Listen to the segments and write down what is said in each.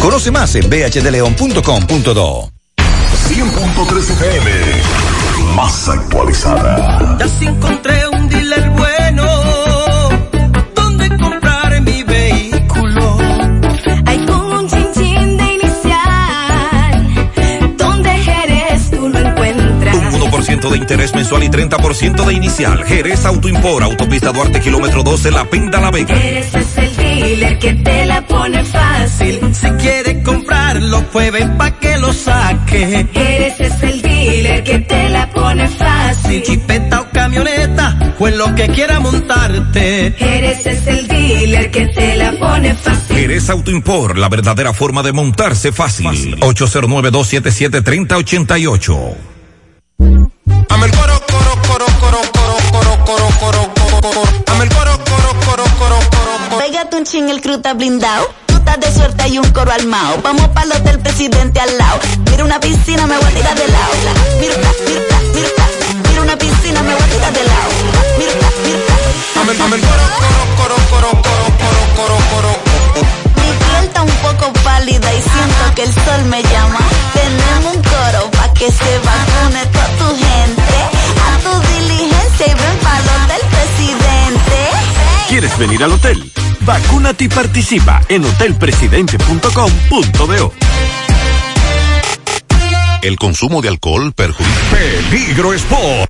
Conoce más en bhdleon.com.do. 100.3 FM, más actualizada. Ya si encontré un dealer bueno, donde comprar mi vehículo. Hay como un chin chin de inicial, donde eres tú lo encuentras. Un 1% de interés mensual y 30% de inicial. Jerez Autoimpor, Autopista Duarte, kilómetro 12, La Pinta, La Vega. Eres es el dealer que te la pone fácil. Si quiere comprarlo, pues ven pa' que lo saque. Eres es el dealer que te la pone fácil. Chipeta o camioneta, o en lo que quiera montarte. Eres es el dealer que te la pone fácil. Jerez Autoimpor, la verdadera forma de montarse fácil. 809-277-3088. Dame el coro, coro, coro, coro, un ching, el crew está blindado. Tú estás de suerte, hay un coro armado. Vamos para el hotel presidente al lado. Mira una piscina, me voy a tirar de lado. Mira, mira, mira, mira una piscina, me voy a tirar de lado. Mira, mira. Dame el coro, coro, coro, coro, coro, coro, coro, coro. Mi piel está un poco pálida y siento que el sol me llama. Tenemos un coro pa' que se vacune toda tu gente. A tu diligencia y ven para el hotel presidente. ¿Quieres venir al hotel? Vacúnate y participa en hotelpresidente.com.do. El consumo de alcohol perjudica. Peligro Sport.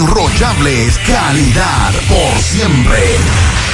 calidad por siempre.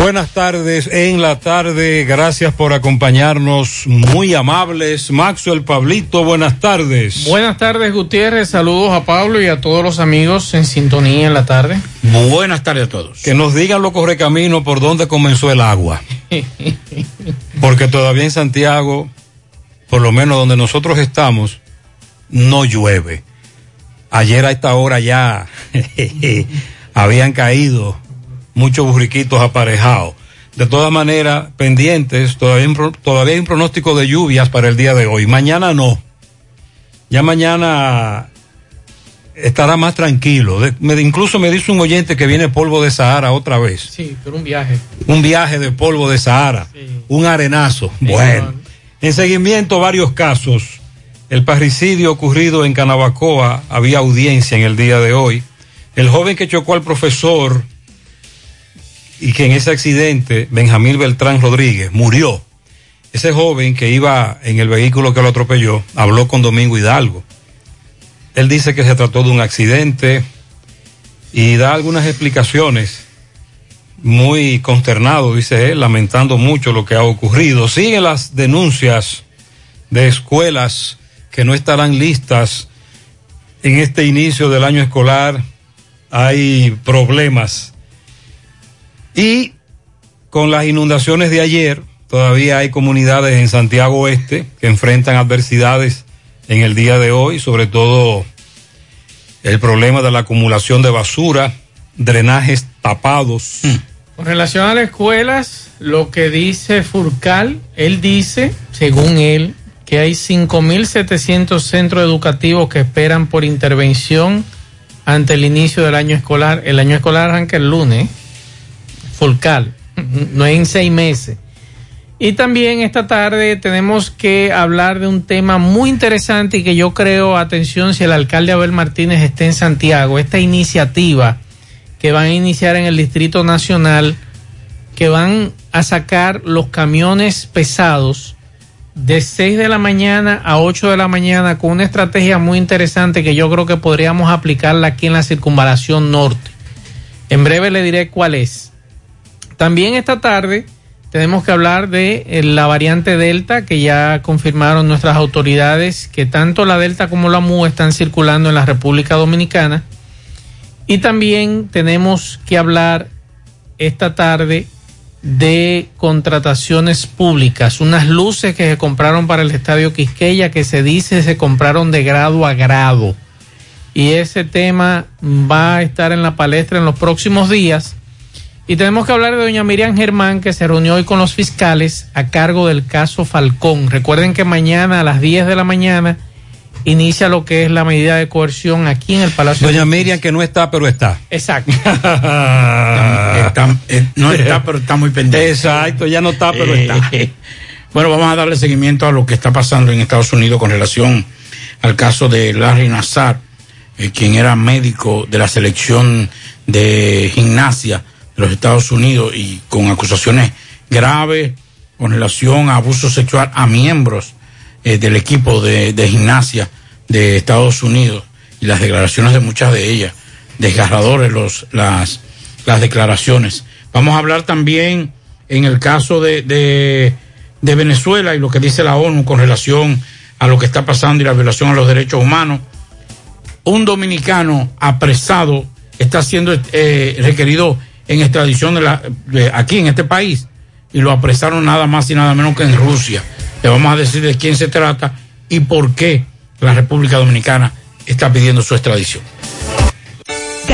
Buenas tardes en la tarde, gracias por acompañarnos, muy amables. Maxwell Pablito, buenas tardes. Buenas tardes, Gutiérrez. Saludos a Pablo y a todos los amigos en sintonía en la tarde. Buenas tardes a todos. Que nos digan los correcaminos por dónde comenzó el agua. Porque todavía en Santiago, por lo menos donde nosotros estamos, no llueve. Ayer a esta hora ya habían caído muchos burriquitos aparejados. De todas maneras, pendientes, todavía, todavía hay un pronóstico de lluvias para el día de hoy. Mañana no. Ya mañana estará más tranquilo. De- me- incluso me dice un oyente que viene polvo de Sahara otra vez. Sí, pero un viaje. Un viaje de polvo de Sahara. Un arenazo. Bueno. En seguimiento, varios casos. El parricidio ocurrido en Canabacoa, había audiencia en el día de hoy. El joven que chocó al profesor y que en ese accidente, Benjamín Beltrán Rodríguez, murió. Ese joven que iba en el vehículo que lo atropelló, habló con Domingo Hidalgo. Él dice que se trató de un accidente y da algunas explicaciones muy consternado, dice él, lamentando mucho lo que ha ocurrido. Siguen las denuncias de escuelas que no estarán listas en este inicio del año escolar. Hay problemas. Y con las inundaciones de ayer, todavía hay comunidades en Santiago Oeste que enfrentan adversidades en el día de hoy, sobre todo el problema de la acumulación de basura, drenajes tapados. Con relación a las escuelas, lo que dice Furcal, él dice, según él, que hay 5.700 centros educativos que esperan por intervención ante el inicio del año escolar. El año escolar arranca el lunes. Furcal, no en seis meses. Y también esta tarde tenemos que hablar de un tema muy interesante y que yo creo, atención, si el alcalde Abel Martínez está en Santiago, esta iniciativa que van a iniciar en el Distrito Nacional, que van a sacar los camiones pesados de 6 de la mañana a 8 de la mañana con una estrategia muy interesante que yo creo que podríamos aplicarla aquí en la circunvalación norte. En breve le diré cuál es. También esta tarde tenemos que hablar de eh, la variante Delta que ya confirmaron nuestras autoridades que tanto la Delta como la MU están circulando en la República Dominicana. Y también tenemos que hablar esta tarde de contrataciones públicas, unas luces que se compraron para el Estadio Quisqueya que se dice se compraron de grado a grado. Y ese tema va a estar en la palestra en los próximos días. Y tenemos que hablar de doña Miriam Germán, que se reunió hoy con los fiscales a cargo del caso Falcón. Recuerden que mañana a las 10 de la mañana inicia lo que es la medida de coerción aquí en el Palacio. Doña Miriam, que no está, pero está. Exacto. Está- eh, no está, pero está muy pendiente. Exacto, ya no está, pero está. Eh, Bueno, vamos a darle seguimiento a lo que está pasando en Estados Unidos con relación al caso de Larry Nassar, eh, quien era médico de la selección de gimnasia los Estados Unidos y con acusaciones graves con relación a abuso sexual a miembros eh, del equipo de, de gimnasia de Estados Unidos y las declaraciones de muchas de ellas, desgarradores los, las, las declaraciones. Vamos a hablar también en el caso de, de, de Venezuela y lo que dice la ONU con relación a lo que está pasando y la violación a los derechos humanos. Un dominicano apresado está siendo eh, requerido en extradición de la, aquí en este país y lo apresaron nada más y nada menos que en Rusia. Le vamos a decir de quién se trata y por qué la República Dominicana está pidiendo su extradición.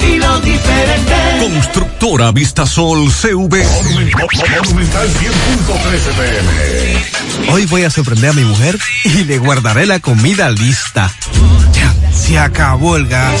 estilo diferente. Constructora Vistasol CV. Monumental 100.13 pm. Hoy voy a sorprender a mi mujer y le guardaré la comida lista. Ya, Se acabó el gas.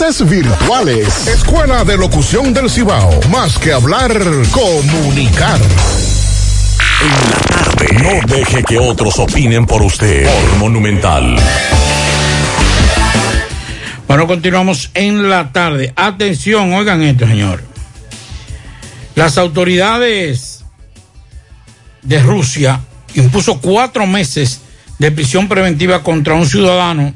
virtuales. Escuela de Locución del Cibao. Más que hablar, comunicar. En la tarde. No deje que otros opinen por usted. Por Monumental. Bueno, continuamos en la tarde. Atención, oigan esto, señor. Las autoridades de Rusia impuso cuatro meses de prisión preventiva contra un ciudadano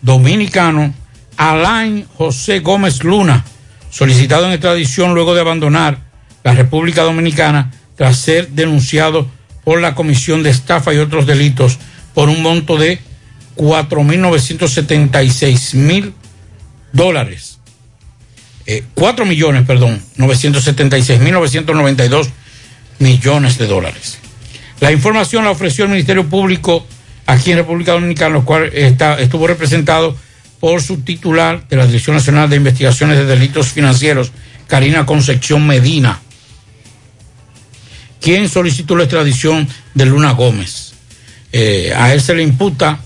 dominicano, Alain José Gómez Luna, solicitado en extradición luego de abandonar la República Dominicana tras ser denunciado por la Comisión de Estafa y otros delitos por un monto de 4.976 mil dólares. Eh, 4 millones, perdón, 976 mil 992 millones de dólares. La información la ofreció el Ministerio Público aquí en República Dominicana, lo cual está, estuvo representado por su titular de la Dirección Nacional de Investigaciones de Delitos Financieros, Karina Concepción Medina, quien solicitó la extradición de Luna Gómez. Eh, a él se le imputa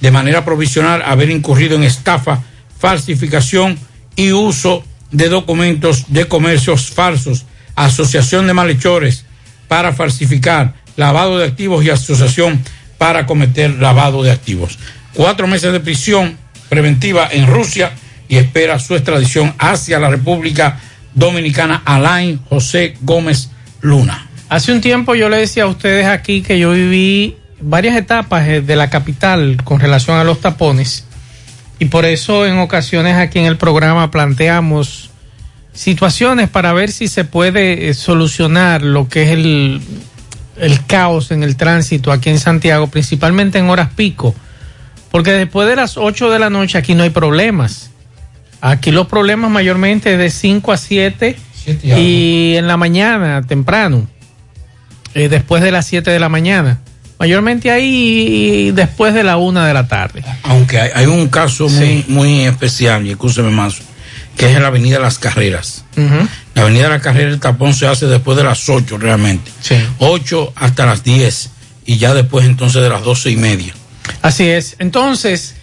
de manera provisional haber incurrido en estafa, falsificación y uso de documentos de comercios falsos, asociación de malhechores, para falsificar, lavado de activos y asociación para cometer lavado de activos. Cuatro meses de prisión preventiva en Rusia y espera su extradición hacia la República Dominicana. Alain José Gómez Luna. Hace un tiempo yo le decía a ustedes aquí que yo viví varias etapas eh, de la capital con relación a los tapones. Y por eso en ocasiones aquí en el programa planteamos situaciones para ver si se puede eh, solucionar lo que es el, el caos en el tránsito aquí en Santiago, principalmente en horas pico, porque después de las 8 de la noche aquí no hay problemas. Aquí los problemas mayormente de 5 a 7 y en la mañana, temprano, eh, después de las 7 de la mañana. Mayormente ahí después de la 1 de la tarde. Aunque hay, hay un caso muy, muy especial, y escúcheme más, que es en la Avenida Las Carreras. La Avenida Las Carreras, el tapón se hace después de las 8 realmente. 8 hasta las 10 y ya después entonces de las 12 y media. Así es. Entonces,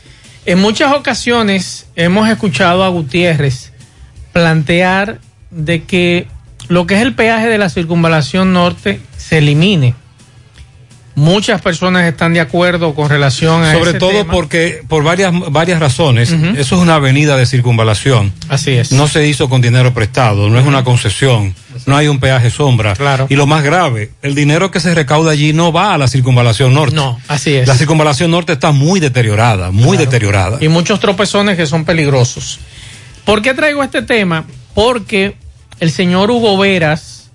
en muchas ocasiones hemos escuchado a Gutiérrez plantear de que lo que es el peaje de la circunvalación norte se elimine. Muchas personas están de acuerdo con relación a Sobre ese todo tema. porque, por varias, varias razones, eso es una avenida de circunvalación. Así es. No se hizo con dinero prestado, no es una concesión, no hay un peaje sombra. Claro. Y lo más grave, el dinero que se recauda allí no va a la circunvalación norte. No, así es. La circunvalación norte está muy deteriorada, muy deteriorada. Y muchos tropezones que son peligrosos. ¿Por qué traigo este tema? Porque el señor Hugo Veras,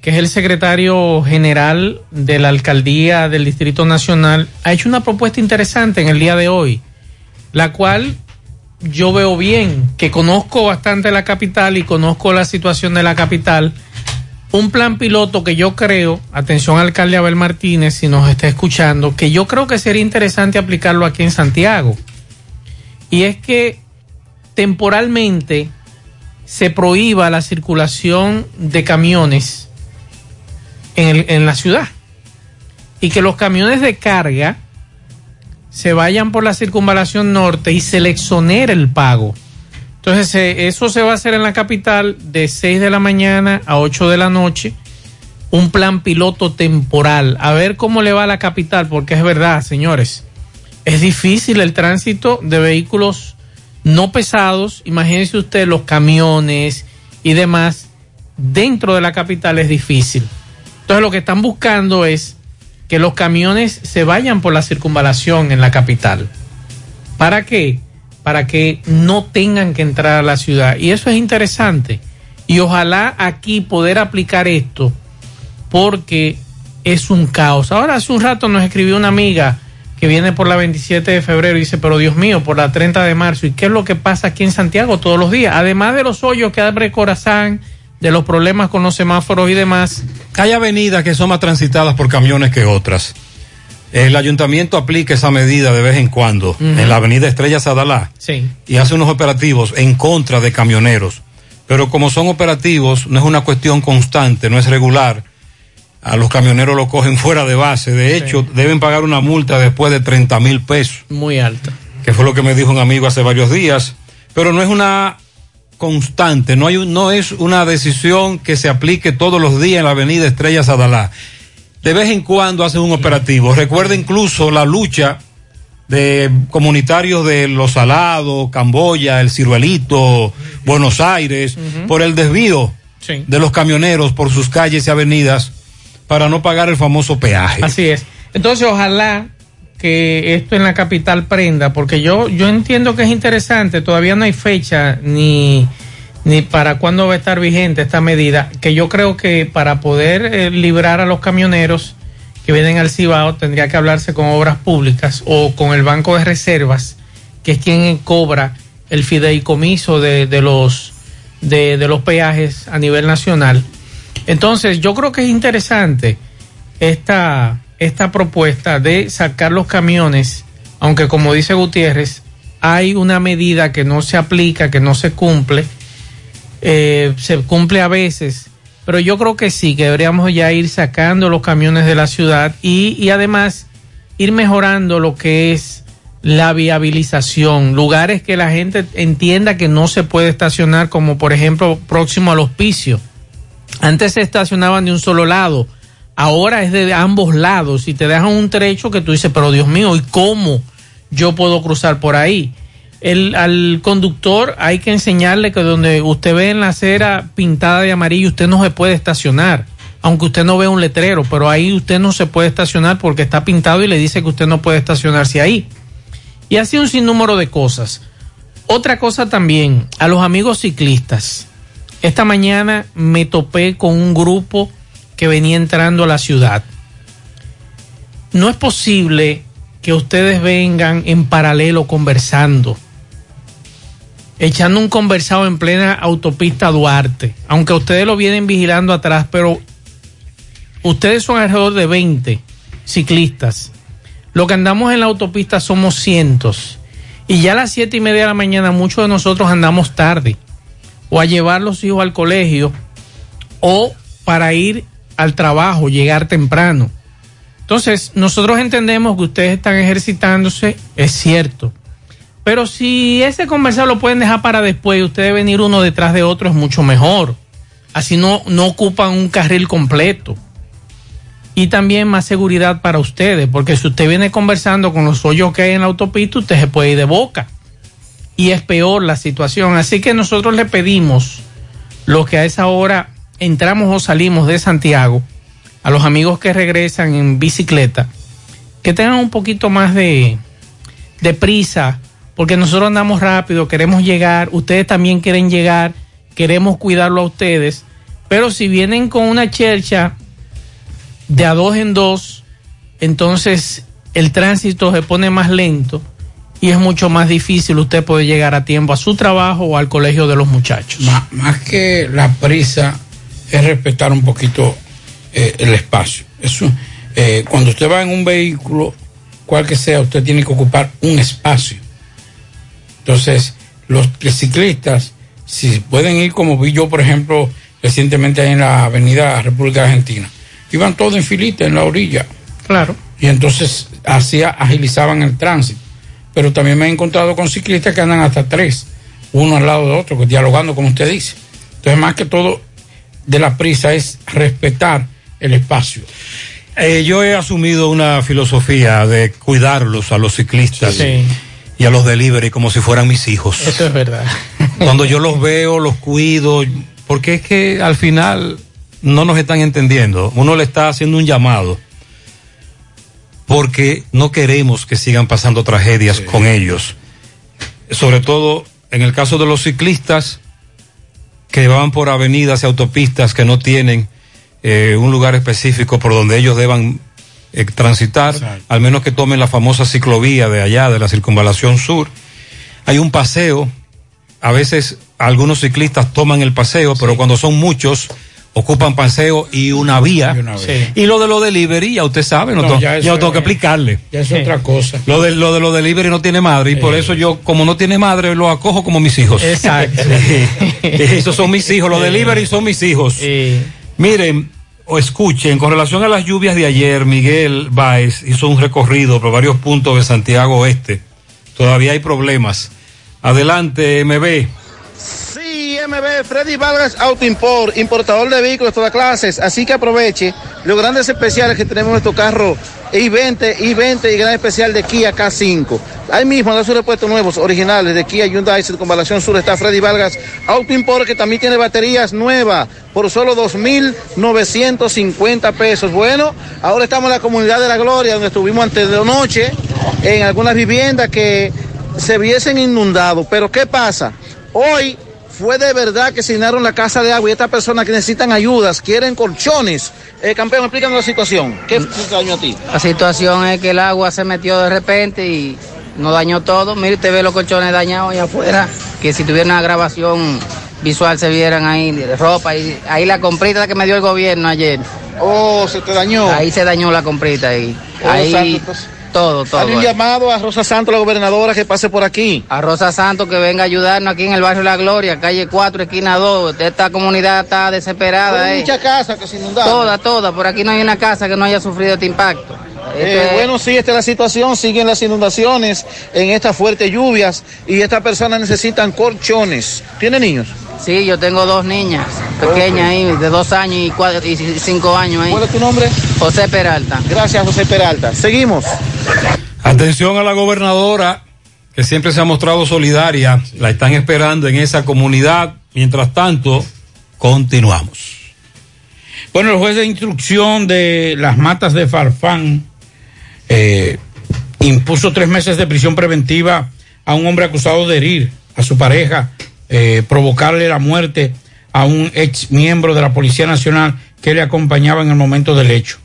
que es el secretario general de la alcaldía del Distrito Nacional, ha hecho una propuesta interesante en el día de hoy, la cual yo veo bien, que conozco bastante la capital y conozco la situación de la capital. Un plan piloto que yo creo, atención alcalde Abel Martínez, si nos está escuchando, que yo creo que sería interesante aplicarlo aquí en Santiago. Y es que temporalmente se prohíba la circulación de camiones en, en la ciudad y que los camiones de carga se vayan por la circunvalación norte y se le el pago. Entonces, eh, eso se va a hacer en la capital de 6 de la mañana a 8 de la noche. Un plan piloto temporal. A ver cómo le va a la capital, porque es verdad, señores. Es difícil el tránsito de vehículos no pesados. Imagínense usted los camiones y demás. Dentro de la capital es difícil. Entonces, lo que están buscando es que los camiones se vayan por la circunvalación en la capital. ¿Para qué? Para que no tengan que entrar a la ciudad. Y eso es interesante. Y ojalá aquí poder aplicar esto porque es un caos. Ahora hace un rato nos escribió una amiga que viene por la 27 de febrero y dice, pero Dios mío, por la 30 de marzo, ¿y qué es lo que pasa aquí en Santiago todos los días? Además de los hoyos que abre Corazán, de los problemas con los semáforos y demás. Hay avenidas que son más transitadas por camiones que otras. El ayuntamiento aplica esa medida de vez en cuando en la avenida Estrella Sadalá Sí. y hace unos operativos en contra de camioneros. Pero como son operativos, no es una cuestión constante, no es regular. A los camioneros lo cogen fuera de base. De hecho, deben pagar una multa después de 30 mil pesos. Muy alta. Que fue lo que me dijo un amigo hace varios días. Pero no es una constante, no, hay, un- no es una decisión que se aplique todos los días en la avenida Estrella Sadalá. De vez en cuando hacen un operativo. Recuerda incluso la lucha de comunitarios de Los Salados, Camboya, El Ciruelito, Buenos Aires, por el desvío Sí. de los camioneros por sus calles y avenidas para no pagar el famoso peaje. Así es. Entonces, ojalá que esto en la capital prenda, porque yo, yo entiendo que es interesante, todavía no hay fecha ni, ni para cuándo va a estar vigente esta medida, que yo creo que para poder eh, librar a los camioneros que vienen al Cibao tendría que hablarse con obras públicas o con el Banco de Reservas, que es quien cobra el fideicomiso de, de los, de, de los peajes a nivel nacional. Entonces, yo creo que es interesante esta, esta propuesta de sacar los camiones, aunque como dice Gutiérrez, hay una medida que no se aplica, que no se cumple, eh, se cumple a veces, pero yo creo que sí, que deberíamos ya ir sacando los camiones de la ciudad y, y además ir mejorando lo que es la viabilización, lugares que la gente entienda que no se puede estacionar, como por ejemplo próximo al hospicio. Antes se estacionaban de un solo lado, ahora es de ambos lados y te dejan un trecho que tú dices, pero Dios mío, ¿y cómo yo puedo cruzar por ahí? El, al conductor hay que enseñarle que donde usted ve en la acera pintada de amarillo, usted no se puede estacionar. aunque usted no vea un letrero, pero ahí usted no se puede estacionar porque está pintado y le dice que usted no puede estacionarse ahí. Y así un sinnúmero de cosas. Otra cosa también, a los amigos ciclistas. Esta mañana me topé con un grupo que venía entrando a la ciudad. No es posible que ustedes vengan en paralelo conversando, echando un conversado en plena autopista Duarte, aunque ustedes lo vienen vigilando atrás, pero ustedes son alrededor de 20 ciclistas. Lo que andamos en la autopista somos cientos. Y ya a las siete y media de la mañana muchos de nosotros andamos tarde. O a llevar los hijos al colegio. O para ir al trabajo, llegar temprano. Entonces, nosotros entendemos que ustedes están ejercitándose, es cierto. Pero si ese conversado lo pueden dejar para después y ustedes venir uno detrás de otro es mucho mejor. Así no, no ocupan un carril completo. Y también más seguridad para ustedes, porque si usted viene conversando con los hoyos que hay en la autopista, usted se puede ir de boca. Y es peor la situación. Así que nosotros le pedimos, los que a esa hora entramos o salimos de Santiago, a los amigos que regresan en bicicleta, que tengan un poquito más de, prisa, porque nosotros andamos rápido, queremos llegar, ustedes también quieren llegar, queremos cuidarlo a ustedes, pero si vienen con una chercha de a dos en dos, entonces el tránsito se pone más lento y es mucho más difícil usted poder llegar a tiempo a su trabajo o al colegio de los muchachos. Má- más que la prisa es respetar un poquito eh, el espacio. Eso, eh, cuando usted va en un vehículo, cual que sea, usted tiene que ocupar un espacio. Entonces, los ciclistas, si pueden ir como vi yo, por ejemplo, recientemente ahí en la Avenida República Argentina, iban todos en filita en la orilla. Claro. Y entonces hacía, agilizaban el tránsito. Pero también me he encontrado con ciclistas que andan hasta tres, uno al lado de otro, que dialogando como usted dice. Entonces, más que todo, de la prisa es respetar el espacio. Eh, yo he asumido una filosofía de cuidarlos a los ciclistas Sí. y a los delivery como si fueran mis hijos. Eso es verdad. Cuando yo los veo, los cuido, porque es que al final no nos están entendiendo. Uno le está haciendo un llamado porque no queremos que sigan pasando tragedias con ellos. Sobre todo en el caso de los ciclistas que van por avenidas y autopistas que no tienen eh, un lugar específico por donde ellos deban eh, transitar, al menos que tomen la famosa ciclovía de allá, de la circunvalación sur. Hay un paseo, a veces algunos ciclistas toman el paseo, pero cuando son muchos, ocupan paseo y una vía. Y, lo de los delivery, ya usted sabe, no, No, tengo- ya tengo que explicarle. Ya es otra cosa. Lo de, lo de los delivery no tiene madre y por eso yo, como no tiene madre, lo acojo como mis hijos. Exacto. Esos son mis hijos, los delivery son mis hijos. Miren, o escuchen, con relación a las lluvias de ayer, Miguel Báez hizo un recorrido por varios puntos de Santiago Oeste. Todavía hay problemas. Adelante, MB. Sí, MB, Freddy Vargas Auto Import, importador de vehículos de todas clases. Así que aproveche los grandes especiales que tenemos en nuestro carro i20, i20 y gran especial de Kia K5. Ahí mismo, en sus repuestos nuevos, originales de Kia Hyundai Circunvalación Sur, está Freddy Vargas Auto Import, que también tiene baterías nuevas por solo 2.950 pesos. Bueno, ahora estamos en la comunidad de la Gloria, donde estuvimos antes de noche, en algunas viviendas que se viesen inundados. Pero ¿qué pasa? Hoy fue de verdad que se llenaron la casa de agua y estas personas que necesitan ayudas, quieren colchones. Eh, campeón, explícanos la situación. ¿Qué te dañó a ti? La situación es que el agua se metió de repente y nos dañó todo. Mire, usted ve los colchones dañados ahí afuera, que si tuviera una grabación visual se vieran ahí de ropa. Y, ahí la comprita que me dio el gobierno ayer. Oh, se te dañó. Ahí se dañó la comprita ahí. Oh, ahí. Todo, todo. Hay un llamado a Rosa Santos, la gobernadora, que pase por aquí. A Rosa Santos que venga a ayudarnos aquí en el barrio La Gloria, calle 4, esquina 2. Esta comunidad está desesperada. Hay eh. muchas casas que se inundaron. Toda, toda. Por aquí no hay una casa que no haya sufrido este impacto. Eh, bueno, sí, esta es la situación. Siguen las inundaciones en estas fuertes lluvias y estas personas necesitan colchones. ¿Tiene niños? Sí, yo tengo dos niñas pequeñas ahí, de dos años y, cuatro, y cinco años ahí. ¿Cuál es tu nombre? José Peralta. Gracias, José Peralta. Seguimos. Atención a la gobernadora, que siempre se ha mostrado solidaria. La están esperando en esa comunidad. Mientras tanto, continuamos. Bueno, el juez de instrucción de las matas de Farfán eh, impuso tres meses de prisión preventiva a un hombre acusado de herir a su pareja, eh, provocarle la muerte a un ex miembro de la Policía Nacional que le acompañaba en el momento del hecho.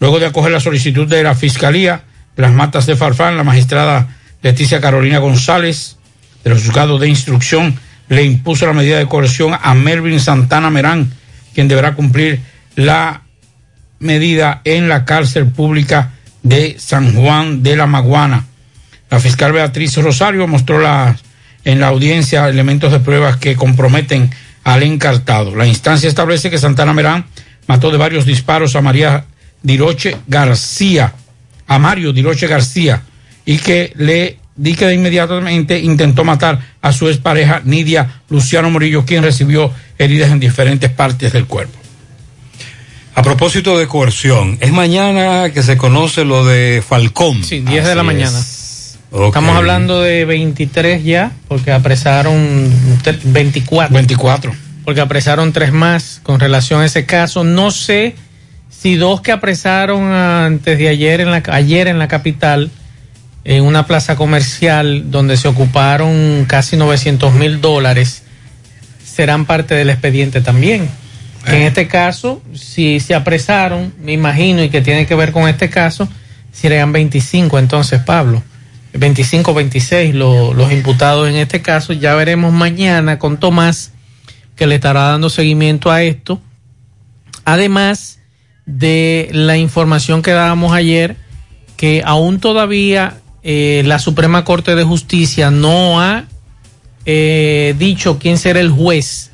Luego de acoger la solicitud de la Fiscalía las Matas de Farfán, la magistrada Leticia Carolina González, de los juzgados de instrucción, le impuso la medida de coerción a Melvin Santana Merán, quien deberá cumplir la medida en la cárcel pública de San Juan de la Maguana. La fiscal Beatriz Rosario mostró en la audiencia elementos de pruebas que comprometen al encartado. La instancia establece que Santana Merán mató de varios disparos a María Diroche García, a Mario Diroche García, y que le di que inmediatamente intentó matar a su expareja Nidia Luciano Morillo, quien recibió heridas en diferentes partes del cuerpo. A propósito de coerción, es mañana que se conoce lo de Falcón. Sí, 10 de la mañana. es. Estamos hablando de 23 ya, porque apresaron te- 24. 24. Porque apresaron tres más con relación a ese caso. No sé si dos que apresaron antes de ayer en la, ayer en la capital, en una plaza comercial donde se ocuparon casi 900 mil dólares, serán parte del expediente también. En este caso, si se apresaron, me imagino, y que tiene que ver con este caso, serían 25 entonces, Pablo. 25 26 lo- los imputados en este caso. Ya veremos mañana con Tomás, que le estará dando seguimiento a esto. Además de la información que dábamos ayer, que aún todavía eh, la Suprema Corte de Justicia no ha eh, dicho quién será el juez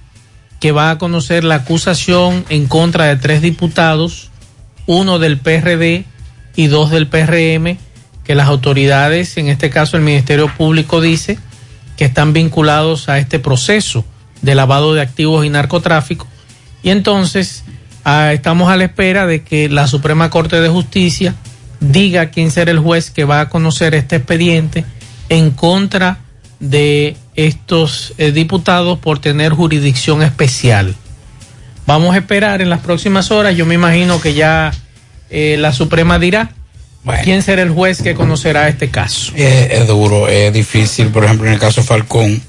que va a conocer la acusación en contra de tres diputados, uno del PRD y dos del PRM, que las autoridades, en este caso el Ministerio Público, dice que están vinculados a este proceso de lavado de activos y narcotráfico. Y entonces ah, estamos a la espera de que la Suprema Corte de Justicia diga quién será el juez que va a conocer este expediente en contra de estos eh, diputados por tener jurisdicción especial. Vamos a esperar en las próximas horas. Yo me imagino que ya eh, la Suprema dirá quién será el juez que conocerá este caso. Es duro, es difícil, por ejemplo, en el caso Falcón,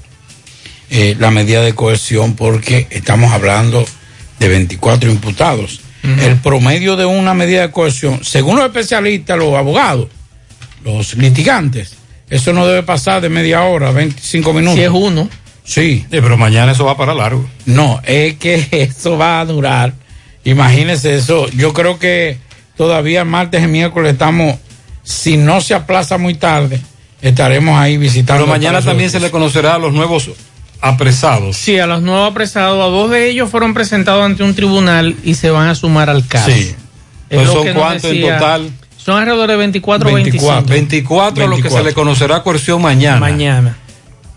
eh, la medida de coerción, porque estamos hablando de 24 imputados. El promedio de una medida de coerción, según los especialistas, los abogados, los litigantes, eso no debe pasar de media hora, 25 minutos. Si es uno. Sí. pero mañana eso va para largo. No, es que eso va a durar. Imagínese eso. Yo creo que todavía martes y miércoles estamos, si no se aplaza muy tarde, estaremos ahí visitando. Pero mañana también se le conocerá a los nuevos apresados. Sí, a los nuevos apresados, a dos de ellos fueron presentados ante un tribunal y se van a sumar al caso. Sí. Es Pues lo son cuántos en total? Son alrededor de 24 o 25. 24 los que se le conocerá coerción mañana. Mañana.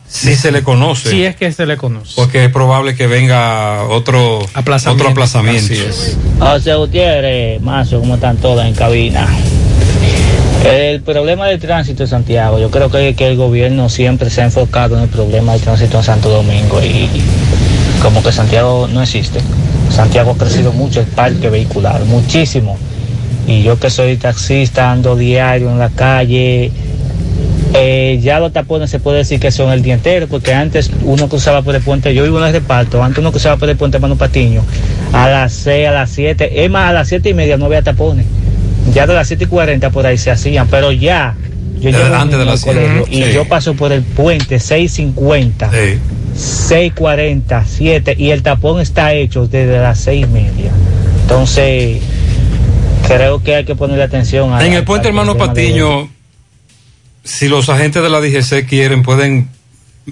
Si se le conoce. Si es que se le conoce. Porque es probable que venga otro Aplazamiento. Otro aplazamiento. José Gutiérrez, Mazo, ¿cómo están todas en cabina? El problema del tránsito en Santiago, yo creo que, que el gobierno siempre se ha enfocado en el problema del tránsito en Santo Domingo y como que Santiago no existe. Santiago ha crecido mucho el parque vehicular, muchísimo. Y yo que soy taxista, ando diario en la calle, eh, ya los tapones se puede decir que son el día entero, porque antes uno cruzaba por el puente, yo vivo en el reparto, antes uno cruzaba por el puente Manu Patiño, a las 6, a las 7, es más, a las 7 y media no había tapones. Ya de las 7 y 40 por ahí se hacían, pero ya, yo llevo antes de al las colegio y Sí. yo paso por el puente 650, 640, 7 y el tapón está hecho desde las 6 y media. Entonces, creo que hay que ponerle atención a En el puente hermano Patiño, si los agentes de la DGC quieren, pueden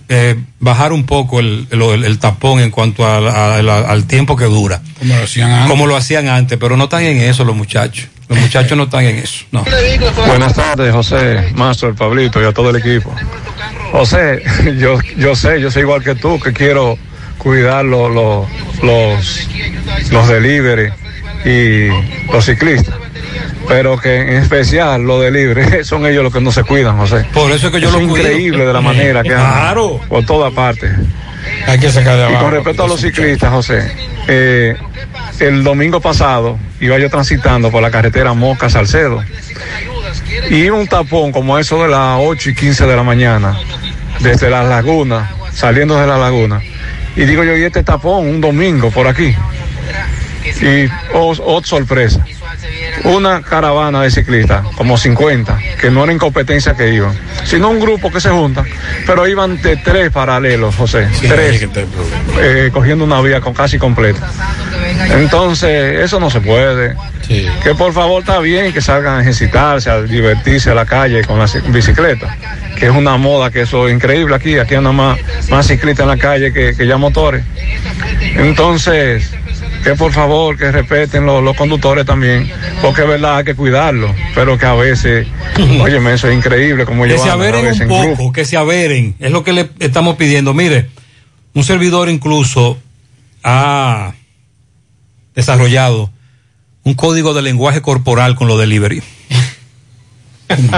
eh, bajar un poco el, el- el- el tapón en cuanto a a al tiempo que dura. Como lo hacían antes. Como lo hacían antes, pero no están en eso los muchachos. Los muchachos no están en eso. No. Buenas tardes, José, Mazo, el Pablito y a todo el equipo. José, yo, yo sé, yo soy igual que tú, que quiero cuidar lo- lo- los, los delivery y los ciclistas. pero que en especial los de libre son ellos los que no se cuidan, José. Por eso es que yo es lo cuido. increíble de la manera que Claro. andan por todas partes. Hay que sacar de Y abajo. con respecto a los ciclistas, José, eh, el domingo pasado iba yo transitando por la carretera Moca Salcedo y un tapón como eso de las 8 y 15 de la mañana, desde las lagunas, saliendo de la laguna. Y digo yo, ¿y este tapón un domingo por aquí? Y, oh, oh, sorpresa, una caravana de ciclistas, como 50, que no era en competencia que iban, sino un grupo que se junta, pero iban de tres paralelos, José, tres, eh, cogiendo una vía con casi completa. Entonces, eso no se puede. Que por favor está bien que salgan a ejercitarse, a divertirse a la calle con la ci- bicicleta, que es una moda que eso es increíble aquí, aquí andan más, más ciclistas en la calle que, que ya motores. Entonces, que por favor que respeten los, los conductores también, porque es verdad hay que cuidarlos, pero que a veces, oye, eso es increíble como Que se averen un poco, que se averen. Es lo que le estamos pidiendo. Mire, un servidor incluso ha desarrollado un código de lenguaje corporal con lo delivery.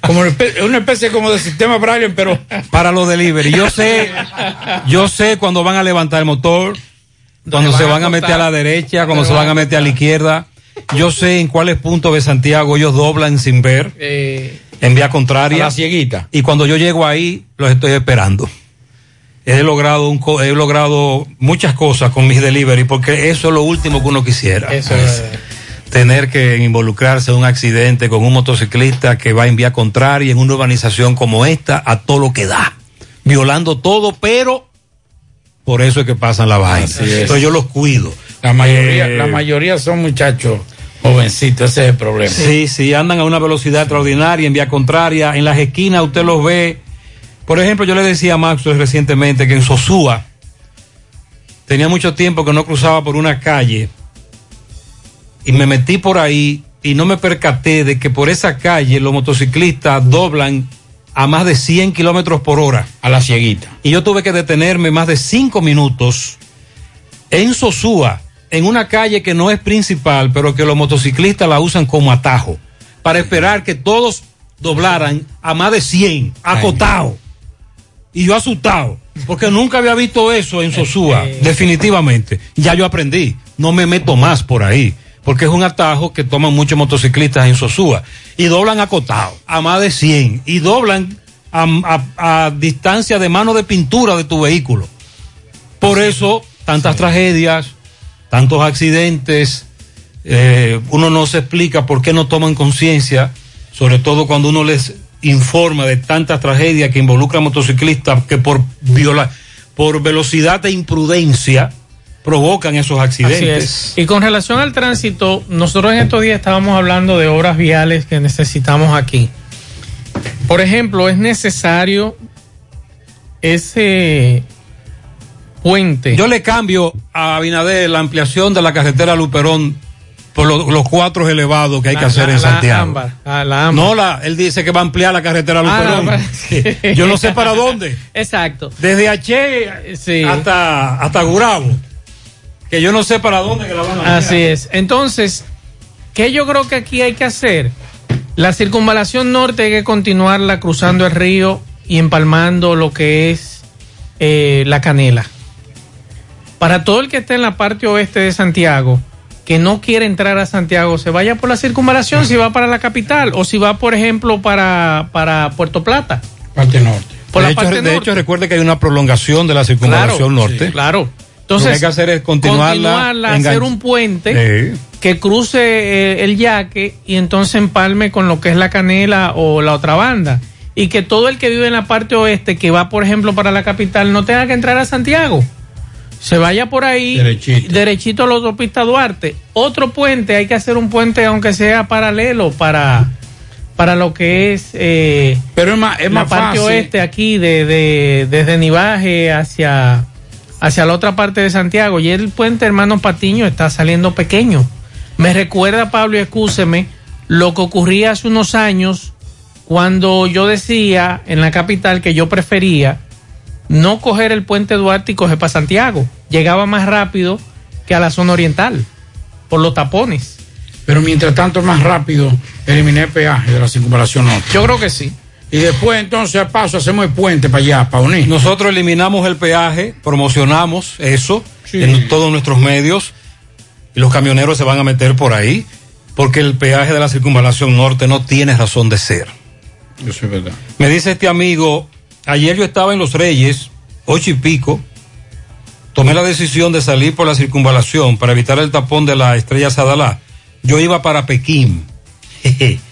Como una especie como de sistema braille, pero Para los delivery. Yo sé, yo sé cuando van a levantar el motor, cuando se van a meter a la derecha, cuando se van a a meter a la izquierda. Yo sé en cuáles puntos de Santiago ellos doblan sin ver, Eh, en vía contraria. a la cieguita. y cuando yo llego ahí los estoy esperando. He logrado un co- he logrado muchas cosas con mis delivery porque eso es lo último que uno quisiera. Eso es. Tener que involucrarse en un accidente con un motociclista que va en vía contraria en una urbanización como esta a todo lo que da, violando todo, pero por eso es que pasan la vaina. Entonces yo los cuido. La mayoría, Eh, la mayoría son muchachos jovencitos, ese es el problema. Sí, sí, andan a una velocidad extraordinaria en vía contraria. En las esquinas usted los ve. Por ejemplo, yo le decía a Maxwell recientemente que en Sosúa tenía mucho tiempo que no cruzaba por una calle y me metí por ahí y no me percaté de que por esa calle los motociclistas doblan a más de 100 kilómetros por hora. A la cieguita. Y yo tuve que detenerme más de cinco minutos en Sosúa, en una calle que no es principal, pero que los motociclistas la usan como atajo, para esperar que todos doblaran a más de 100, acotado. Y yo asustado, porque nunca había visto eso en Sosúa, definitivamente. Ya yo aprendí, no me meto más por ahí, porque es un atajo que toman muchos motociclistas en Sosúa. Y doblan acotado, a más de 100, y doblan a, a- a distancia de mano de pintura de tu vehículo. Por eso, tantas tragedias, tantos accidentes, eh, uno no se explica por qué no toman conciencia, sobre todo cuando uno les informa de tantas tragedias que involucran motociclistas que por viola, por velocidad e imprudencia provocan esos Así accidentes. es. Y con relación al tránsito, nosotros en estos días estábamos hablando de obras viales que necesitamos aquí. Por ejemplo, es necesario ese puente. Yo le cambio a Abinader la ampliación de la carretera Luperón por lo- los cuatro elevados que hay que La- hacer la- en la Santiago. ámbar, ah, la ámbar. No, la, él dice que va a ampliar la carretera Ah, Luperón. la- Yo no sé para dónde. Exacto. Desde H hasta, hasta Gurabo. Que yo no sé para dónde que la van a. Así es. Entonces, ¿qué yo creo que aquí hay que hacer? La circunvalación norte hay que continuarla cruzando el río y empalmando lo que es eh, la canela. Para todo el que esté en la parte oeste de Santiago, que no quiere entrar a Santiago, se vaya por la circunvalación si va para la capital o si va, por ejemplo, para, para Puerto Plata. Parte norte. Por de la hecho, parte de norte. hecho, recuerde que hay una prolongación de la circunvalación norte. sí, claro. Lo que Entonces, hay que hacer es continuarla, hacer un puente Sí. que cruce eh, el yaque y entonces empalme con lo que es la canela o la otra banda. Y que todo el que vive en la parte oeste, que va, por ejemplo, para la capital, no tenga que entrar a Santiago. Se vaya por ahí, derechito, a la autopista Duarte. Otro puente, hay que hacer un puente, aunque sea paralelo, para, para lo que es eh, Pero es más, es la más parte fácil. oeste aquí, de, de- desde Nivaje hacia, hacia la otra parte de Santiago. Y el puente Hermano Patiño está saliendo pequeño. Me recuerda, Pablo, y excúseme, lo que ocurría hace unos años cuando yo decía en la capital que yo prefería no coger el puente Duarte y coger para Santiago. Llegaba más rápido que a la zona oriental, por los tapones. Pero mientras tanto es más rápido eliminar el peaje de la circunvalación norte. Yo creo que sí. Y después entonces al paso hacemos el puente para allá, para unir. Nosotros eliminamos el peaje, promocionamos eso en todos nuestros medios y los camioneros se van a meter por ahí porque el peaje de la circunvalación norte no tiene razón de ser. Eso es verdad. Me dice este amigo, ayer yo estaba en Los Reyes, ocho y pico, tomé la decisión de salir por la circunvalación para evitar el tapón de la estrella Sadalá. Yo iba para Pekín.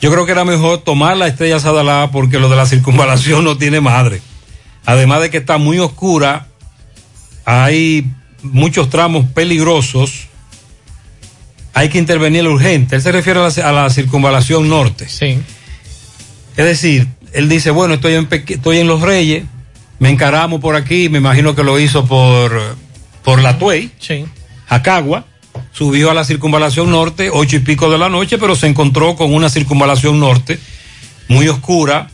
Yo creo que era mejor tomar la estrella Sadalá porque lo de la circunvalación no tiene madre. Además de que está muy oscura, hay muchos tramos peligrosos, hay que intervenir urgente. Él se refiere a la, a la circunvalación norte. Sí. Es decir, él dice, bueno, estoy en, estoy en Los Reyes, me encaramos por aquí, me imagino que lo hizo por, por la Tuey, Sí. Jacagua, subió a la circunvalación norte, ocho y pico de la noche, pero se encontró con una circunvalación norte muy oscura,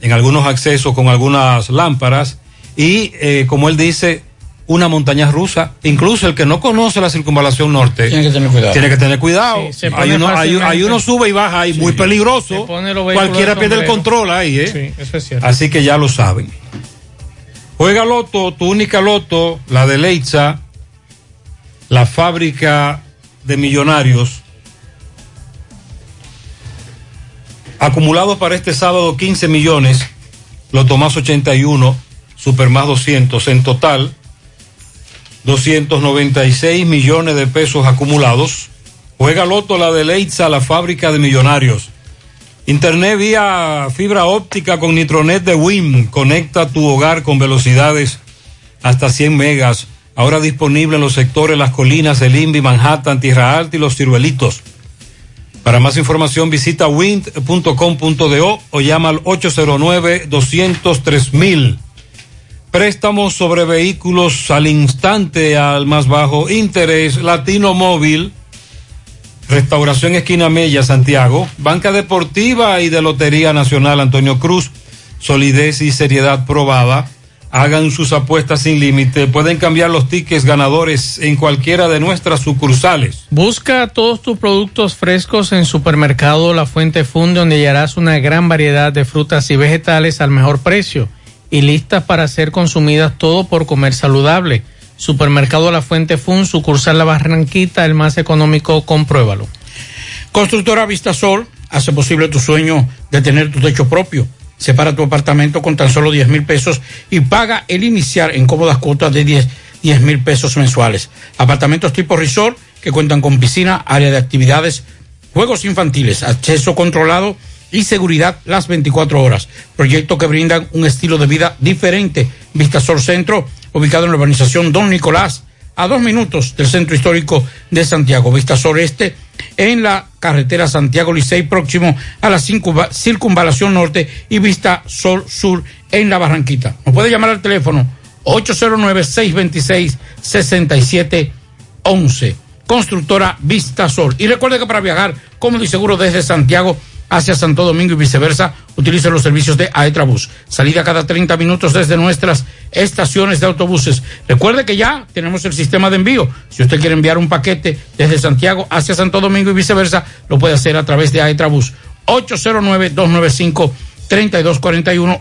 en algunos accesos con algunas lámparas, y eh, como él dice, una montaña rusa. Incluso el que no conoce la circunvalación norte Tiene que tener cuidado. tiene que tener cuidado. Sí, se pone hay, uno, hay, fácilmente. hay uno sube y baja ahí, muy peligroso. Cualquiera de pierde el control ahí, ¿eh? Sí, eso es cierto. Así que ya lo saben. Juega Loto, tu única Loto, la de Leitza, la fábrica de millonarios. Acumulados para este sábado 15 millones, Loto más 81, Super más 200. En total, 296 millones de pesos acumulados. Juega Loto, la de Leitza, la fábrica de millonarios. Internet vía fibra óptica con Nitronet de WIM. Conecta tu hogar con velocidades hasta 100 megas. Ahora disponible en los sectores Las Colinas, El Invi, Manhattan, Tierra Alta y Los Ciruelitos. Para más información visita wind.com.do o llama al 809-203 Préstamos sobre vehículos al instante al más bajo interés. Latino Móvil. Restauración Esquina Mella, Santiago. Banca Deportiva y de Lotería Nacional Antonio Cruz. Solidez y seriedad probada. Hagan sus apuestas sin límite. Pueden cambiar los tickets ganadores en cualquiera de nuestras sucursales. Busca todos tus productos frescos en Supermercado La Fuente Fun, donde hallarás una gran variedad de frutas y vegetales al mejor precio y listas para ser consumidas todo por comer saludable. Supermercado La Fuente Fun, sucursal La Barranquita, el más económico, compruébalo. Constructora Vistasol hace posible tu sueño de tener tu techo propio. Separa tu apartamento con tan solo 10 mil pesos y paga el iniciar en cómodas cuotas de 10 mil pesos mensuales. Apartamentos tipo resort que cuentan con piscina, área de actividades, juegos infantiles, acceso controlado y seguridad las 24 horas. Proyectos que brindan un estilo de vida diferente. Vistasol Centro, ubicado en la urbanización Don Nicolás, a dos minutos del centro histórico de Santiago. Vistasol Este, en la carretera Santiago Licey, próximo a la circunva- circunvalación norte y Vista Sol Sur en la Barranquita. Nos puede llamar al teléfono 809-626-6711. Constructora Vista Sol. Y recuerde que para viajar cómodo y seguro desde Santiago hacia Santo Domingo y viceversa, utilice los servicios de Aetrabús. Salida cada 30 minutos desde nuestras estaciones de autobuses. Recuerde que ya tenemos el sistema de envío. Si usted quiere enviar un paquete desde Santiago hacia Santo Domingo y viceversa, lo puede hacer a través de Aetrabús. 809-295 3241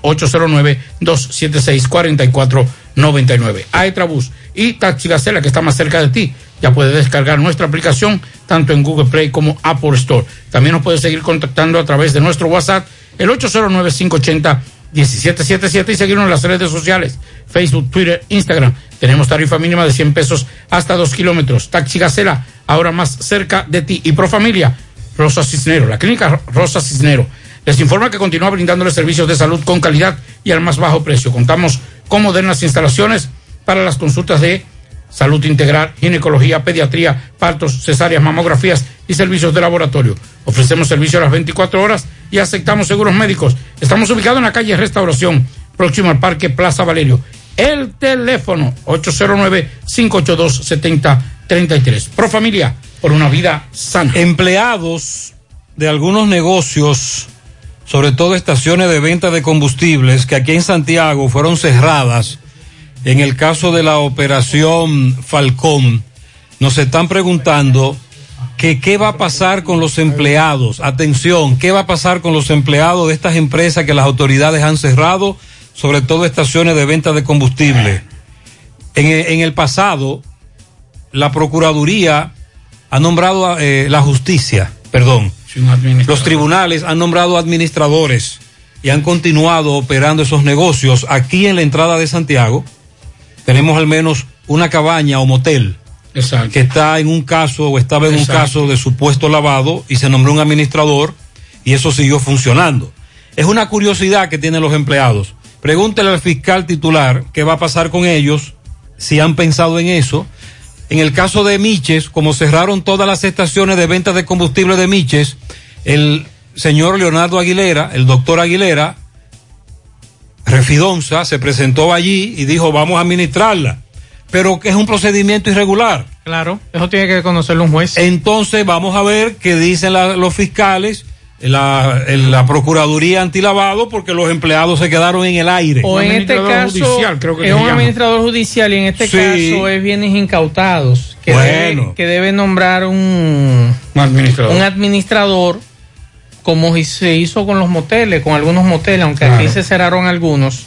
809 276 4499 Aetrabús y Taxi Gacela que está más cerca de ti. Ya puedes descargar nuestra aplicación tanto en Google Play como Apple Store. También nos puedes seguir contactando a través de nuestro WhatsApp el 809 580 1777 y seguirnos en las redes sociales, Facebook, Twitter, Instagram. Tenemos tarifa mínima de 100 pesos hasta 2 kilómetros. Taxi Gacela, ahora más cerca de ti. Y Pro Familia, Rosa Cisnero, la clínica Rosa Cisnero. Les informa que continúa brindándoles servicios de salud con calidad y al más bajo precio. Contamos con modernas instalaciones para las consultas de salud integral, ginecología, pediatría, partos, cesáreas, mamografías y servicios de laboratorio. Ofrecemos servicio a las 24 horas y aceptamos seguros médicos. Estamos ubicados en la calle Restauración, próximo al Parque Plaza Valerio. El teléfono 809-582-7033. Pro Familia, por una vida sana. Empleados de algunos negocios, sobre todo estaciones de venta de combustibles, que aquí en Santiago fueron cerradas en el caso de la operación Falcón, nos están preguntando que qué va a pasar con los empleados. Atención, ¿qué va a pasar con los empleados de estas empresas que las autoridades han cerrado, sobre todo estaciones de venta de combustible? En, en el pasado, la Procuraduría ha nombrado eh, la justicia, perdón, los tribunales han nombrado administradores y han continuado operando esos negocios. Aquí en la entrada de Santiago tenemos al menos una cabaña o motel que está en un caso o estaba en un caso de supuesto lavado y se nombró un administrador y eso siguió funcionando. Es una curiosidad que tienen los empleados. Pregúntele al fiscal titular qué va a pasar con ellos, si han pensado en eso. En el caso de Miches, como cerraron todas las estaciones de venta de combustible de Miches, el señor Leonardo Aguilera, el doctor Aguilera, Refidonza, se presentó allí y dijo, vamos a administrarla pero que es un procedimiento irregular. Claro, eso tiene que conocerlo un juez. Entonces vamos a ver qué dicen la- los fiscales, la, en la Procuraduría Antilavado, porque los empleados se quedaron en el aire. O en este caso es un administrador judicial y en este Sí. caso es bienes incautados que, Bueno. debe, que debe nombrar un, Un administrador. un administrador como se hizo con los moteles, con algunos moteles, aunque aquí se cerraron algunos.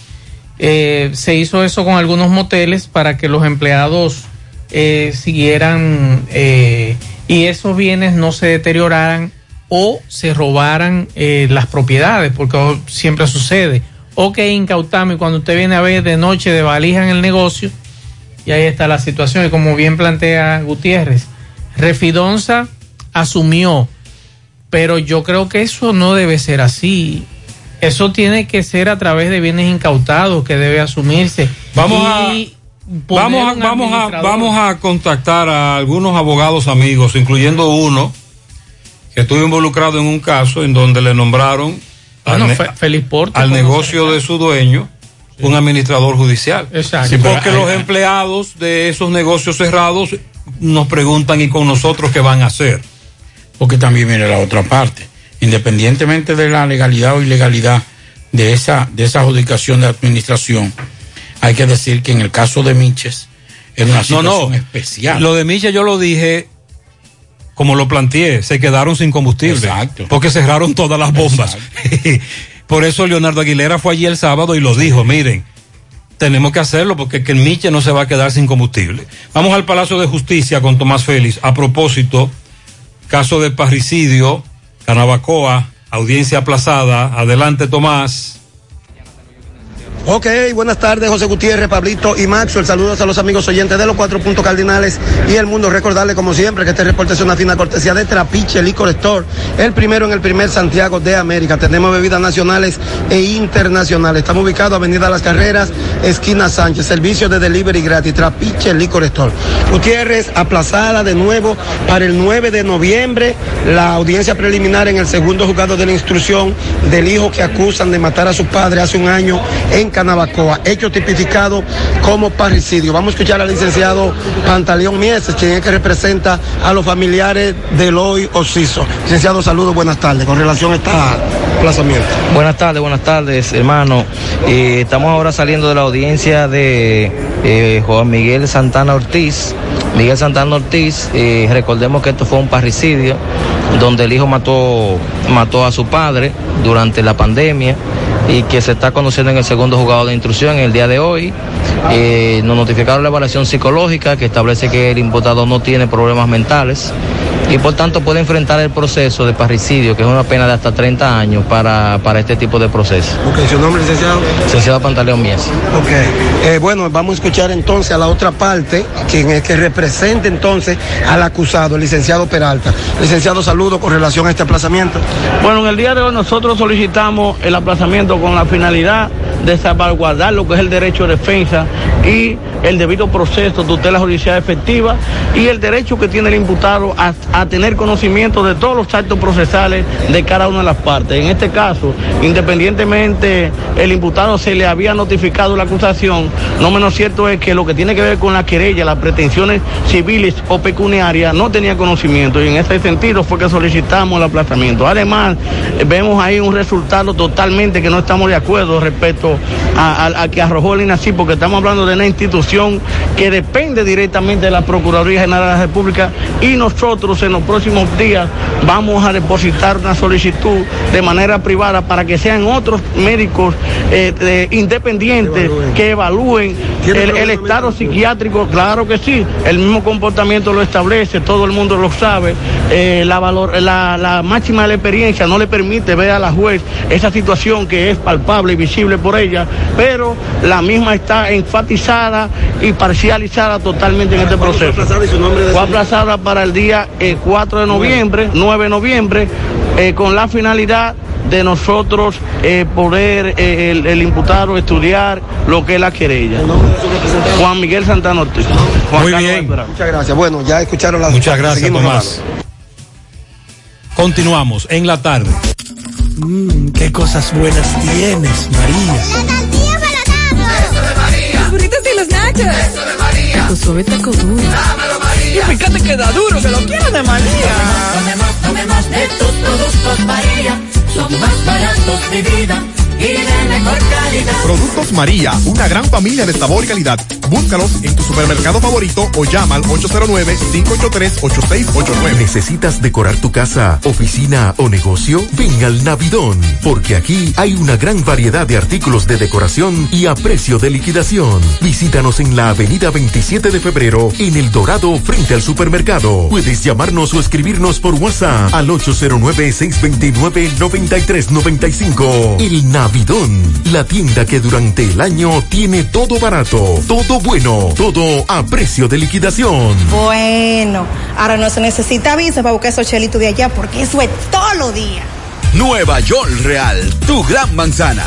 eh, se hizo eso con algunos moteles para que los empleados eh, siguieran eh, y esos bienes no se deterioraran o se robaran eh, las propiedades, porque siempre sucede. O que incautamos y cuando usted viene a ver de noche de valija en el negocio, y ahí está la situación. Y como bien plantea Gutiérrez, Refidonza asumió, pero yo creo que eso no debe ser así. Eso tiene que ser a través de bienes incautados que debe asumirse. Vamos a- Y Vamos a, vamos, a, vamos a contactar a algunos abogados amigos, incluyendo uno que estuvo involucrado en un caso en donde le nombraron Bueno, al, ne- negocio de su dueño un administrador judicial. Exacto. Sí, porque hay- los empleados de esos negocios cerrados nos preguntan y con nosotros qué van a hacer. Porque también viene la otra parte. Independientemente de la legalidad o ilegalidad de esa, de esa adjudicación de administración, hay que decir que en el caso de Miches era una No, situación no. especial. Lo de Miche yo lo dije como lo planteé, se quedaron sin combustible. Exacto. Porque cerraron todas las bombas. Por eso Leonardo Aguilera fue allí el sábado y lo dijo, miren, tenemos que hacerlo porque que el Miche no se va a quedar sin combustible. Vamos al Palacio de Justicia con Tomás Félix. A propósito, caso de parricidio, Canabacoa, audiencia aplazada. Adelante, Tomás. Ok, buenas tardes, José Gutiérrez, Pablito y Maxwell. Saludos a los amigos oyentes de los cuatro puntos cardinales y el mundo. Recordarle, como siempre, que este reporte es una fina cortesía de Trapiche Licor Store, el primero en el primer Santiago de América. Tenemos bebidas nacionales e internacionales. Estamos ubicados Avenida Las Carreras, esquina Sánchez. Servicio de delivery gratis, Trapiche Licor Store. Gutiérrez, aplazada de nuevo para el 9 de noviembre. La audiencia preliminar en el segundo juzgado de la instrucción del hijo que acusan de matar a su padre hace un año en Canabacoa, hecho tipificado como parricidio. Vamos a escuchar al licenciado Pantaleón Mieses, quien es que representa a los familiares de Eloy Ociso. Licenciado, saludos, buenas tardes. Con relación a este aplazamiento. Buenas tardes, buenas tardes, hermano. Eh, estamos ahora saliendo de la audiencia de eh, Juan Miguel Santana Ortiz. Miguel Santana Ortiz, eh, recordemos que esto fue un parricidio donde el hijo mató, mató a su padre durante la pandemia y que se está conociendo en el segundo juzgado de instrucción el día de hoy. Eh, nos notificaron la evaluación psicológica que establece que el imputado no tiene problemas mentales y por tanto puede enfrentar el proceso de parricidio, que es una pena de hasta 30 años para, para este tipo de proceso. Ok, su nombre, licenciado. Licenciado Pantaleón Mies. Ok, eh, bueno, vamos a escuchar entonces a la otra parte, quien es que representa entonces al acusado, el licenciado Peralta. Licenciado, saludo con relación a este aplazamiento. Bueno, en el día de hoy nosotros solicitamos el aplazamiento con la finalidad de salvaguardar lo que es el derecho de defensa y el debido proceso, tutela judicial efectiva y el derecho que tiene el imputado a, a tener conocimiento de todos los actos procesales de cada una de las partes. En este caso, independientemente el imputado se le había notificado la acusación, no menos cierto es que lo que tiene que ver con la querella, las pretensiones civiles o pecuniarias, no tenía conocimiento y en ese sentido fue que solicitamos el aplazamiento. Además, vemos ahí un resultado totalmente que no estamos de acuerdo respecto a que arrojó el INACI, porque estamos hablando de una institución que depende directamente de la Procuraduría General de la República y nosotros en los próximos días vamos a depositar una solicitud de manera privada para que sean otros médicos eh, de- independientes que evalúen. el, el estado psiquiátrico, claro que sí, el mismo comportamiento lo establece, todo el mundo lo sabe, eh, la, valor, la, la máxima de la experiencia no le permite ver a la juez esa situación que es palpable y visible por ella, pero la misma está enfatizada y parcializada totalmente en este proceso. Fue aplazada para el día eh, 4 de noviembre, 9 de noviembre, eh, con la finalidad de nosotros eh, poder eh, el, el imputado estudiar lo que es la querella. Juan Miguel Santana Ortiz. Juan Muy Carlos bien. Esperanza. Muchas gracias. Bueno, ya escucharon las Muchas gracias, Seguimos Tomás. Continuamos en la tarde. Mmm, qué cosas buenas tienes, María. Los burritos y los nachos. Eso de María. Taco suave, taco duro. Y fíjate que da duro, que lo quiero de María. Tomemos, tomemos de tus productos, María. Son más baratos de vida y de mejor calidad. Productos María, una gran familia de sabor y calidad. Búscalos en tu supermercado favorito o llama al 809-583-8689. ¿Necesitas decorar tu casa, oficina o negocio? Ven al Navidón, porque aquí hay una gran variedad de artículos de decoración y a precio de liquidación. Visítanos en la avenida 27 de febrero, en El Dorado, frente al supermercado. Puedes llamarnos o escribirnos por WhatsApp al 809-629-9395. El Navidón, la tienda que durante el año tiene todo barato, todo bueno, todo a precio de liquidación. Bueno, ahora no se necesita visa para buscar esos chelitos de allá porque eso es todo lo día. Nueva York Real, tu gran manzana.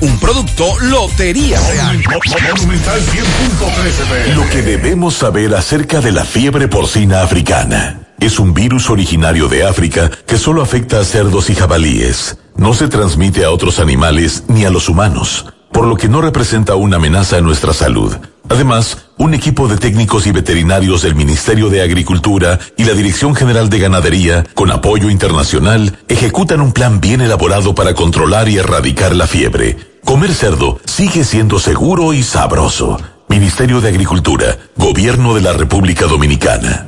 Un producto Lotería Real. Lo que debemos saber acerca de la fiebre porcina africana. Es un virus originario de África que solo afecta a cerdos y jabalíes. No se transmite a otros animales ni a los humanos, por lo que no representa una amenaza a nuestra salud. Además, un equipo de técnicos y veterinarios del Ministerio de Agricultura y la Dirección General de Ganadería, con apoyo internacional, ejecutan un plan bien elaborado para controlar y erradicar la fiebre. Comer cerdo sigue siendo seguro y sabroso. Ministerio de Agricultura, Gobierno de la República Dominicana.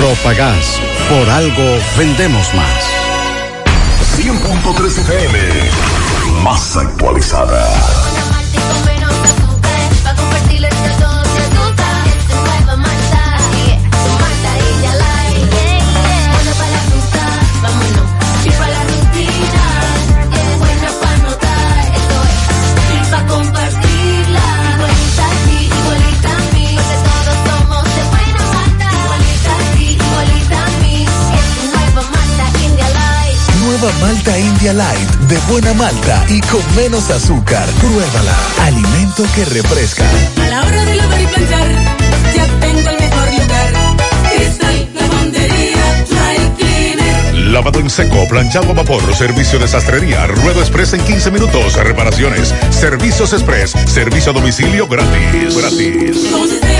Propagás. Por algo vendemos más. 100.3 FM. Más actualizada. Malta India Light de buena malta y con menos azúcar. Pruébala. Alimento que refresca. A la hora de lavar y planchar, ya tengo el mejor lugar. Cristal, lavandería, dry cleaner. lavado en seco, planchado a vapor, servicio de sastrería, ruedo express en 15 minutos, reparaciones, servicios express, servicio a domicilio gratis. Gratis.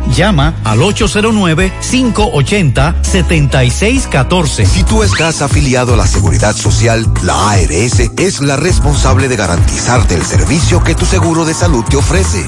Llama al 809-580-7614. Si tú estás afiliado a la Seguridad Social, la ARS es la responsable de garantizarte el servicio que tu seguro de salud te ofrece.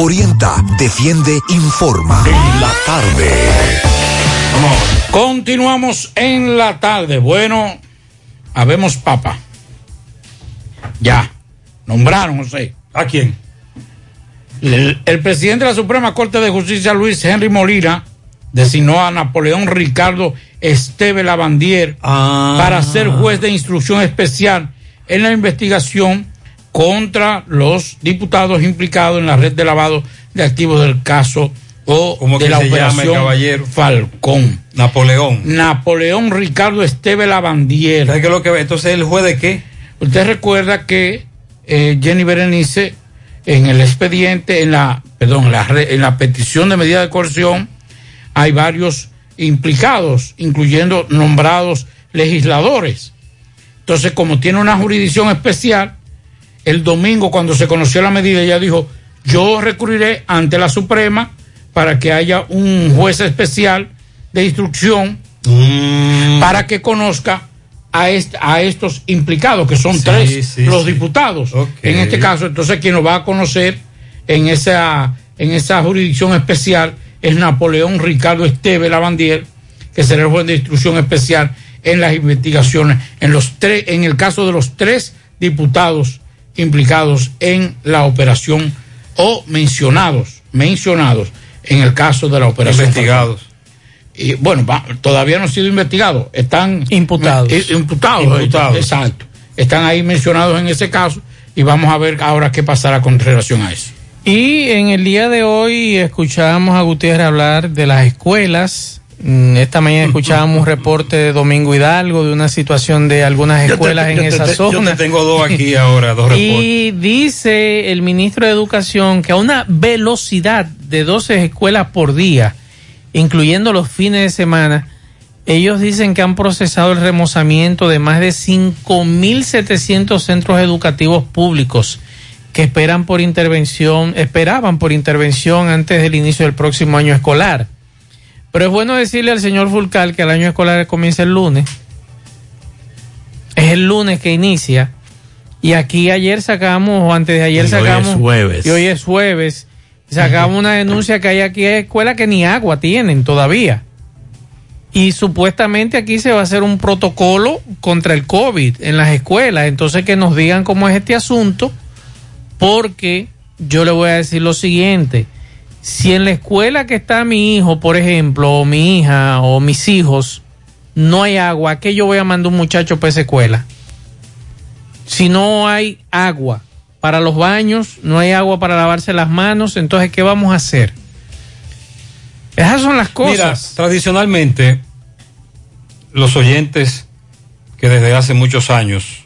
Orienta, defiende, informa. En la tarde. Continuamos en la tarde. Bueno, habemos papa. Ya. Nombraron, José. ¿A quién? El, el presidente de la Suprema Corte de Justicia, Luis Henry Molina, designó a Napoleón Ricardo Esteve Lavandier para ser juez de instrucción especial en la investigación contra los diputados implicados en la red de lavado de activos del caso o ¿Cómo de que la llama operación caballero? Falcón. Napoleón. Napoleón Ricardo Esteve Lavandier. ¿Sabe qué es lo que Entonces, ¿el juez de qué? Usted recuerda que eh, Jenny Berenice, en el expediente, en la, perdón, la, en la petición de medida de coerción, hay varios implicados, incluyendo nombrados legisladores. Entonces, como tiene una jurisdicción especial, el domingo cuando se conoció la medida, ella dijo, yo recurriré ante la Suprema para que haya un juez especial de instrucción para que conozca a, est- a estos implicados, que son Sí, tres sí, los sí. diputados. En este caso, entonces quien nos va a conocer en esa, en esa jurisdicción especial es Napoleón Ricardo Esteve Lavandier, que será el juez de instrucción especial en las investigaciones, en los tres, en el caso de los tres diputados implicados en la operación o mencionados, mencionados en el caso de la operación. Investigados. Y bueno, va- todavía no han sido investigados, están Imputados. eh, imputados, Imputados. eh, exacto. Están ahí mencionados en ese caso y vamos a ver ahora qué pasará con relación a eso. Y en el día de hoy escuchábamos a Gutiérrez hablar de las escuelas. Mm, Esta mañana escuchábamos un reporte de Domingo Hidalgo de una situación de algunas Yo te- escuelas yo en te- esa te- yo zona. te tengo dos aquí ahora, dos reportes. Y dice el ministro de Educación que a una velocidad de 12 escuelas por día, incluyendo los fines de semana, ellos dicen que han procesado el remozamiento de más de 5.700 centros educativos públicos que esperan por intervención, esperaban por intervención antes del inicio del próximo año escolar. Pero es bueno decirle al señor Fulcal que el año escolar comienza el lunes. Es el lunes que inicia. Y aquí ayer sacamos, o antes de ayer Y hoy es sacamos. jueves. Y hoy es jueves. Sacamos una denuncia que hay aquí en escuelas que ni agua tienen todavía. Y supuestamente aquí se va a hacer un protocolo contra el COVID en las escuelas. Entonces que nos digan cómo es este asunto. Porque yo le voy a decir lo siguiente. Si en la escuela que está mi hijo, por ejemplo, o mi hija, o mis hijos, no hay agua, ¿qué yo voy a mandar un muchacho para esa escuela? Si no hay agua para los baños, no hay agua para lavarse las manos, entonces ¿qué vamos a hacer? Esas son las Mira, cosas. tradicionalmente, los oyentes que desde hace muchos años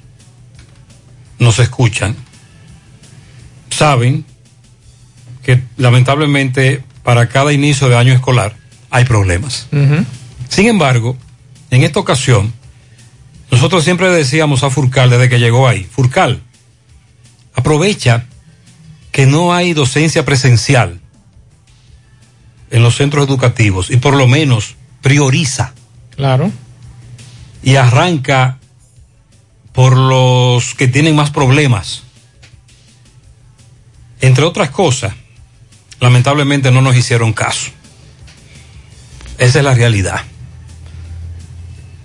nos escuchan, saben que lamentablemente para cada inicio de año escolar hay problemas. Sin embargo, en esta ocasión, nosotros siempre decíamos a Furcal desde que llegó ahí, Furcal, aprovecha que no hay docencia presencial en los centros educativos y por lo menos prioriza. Claro. Y arranca por los que tienen más problemas. Entre otras cosas, lamentablemente no nos hicieron caso. Esa es la realidad.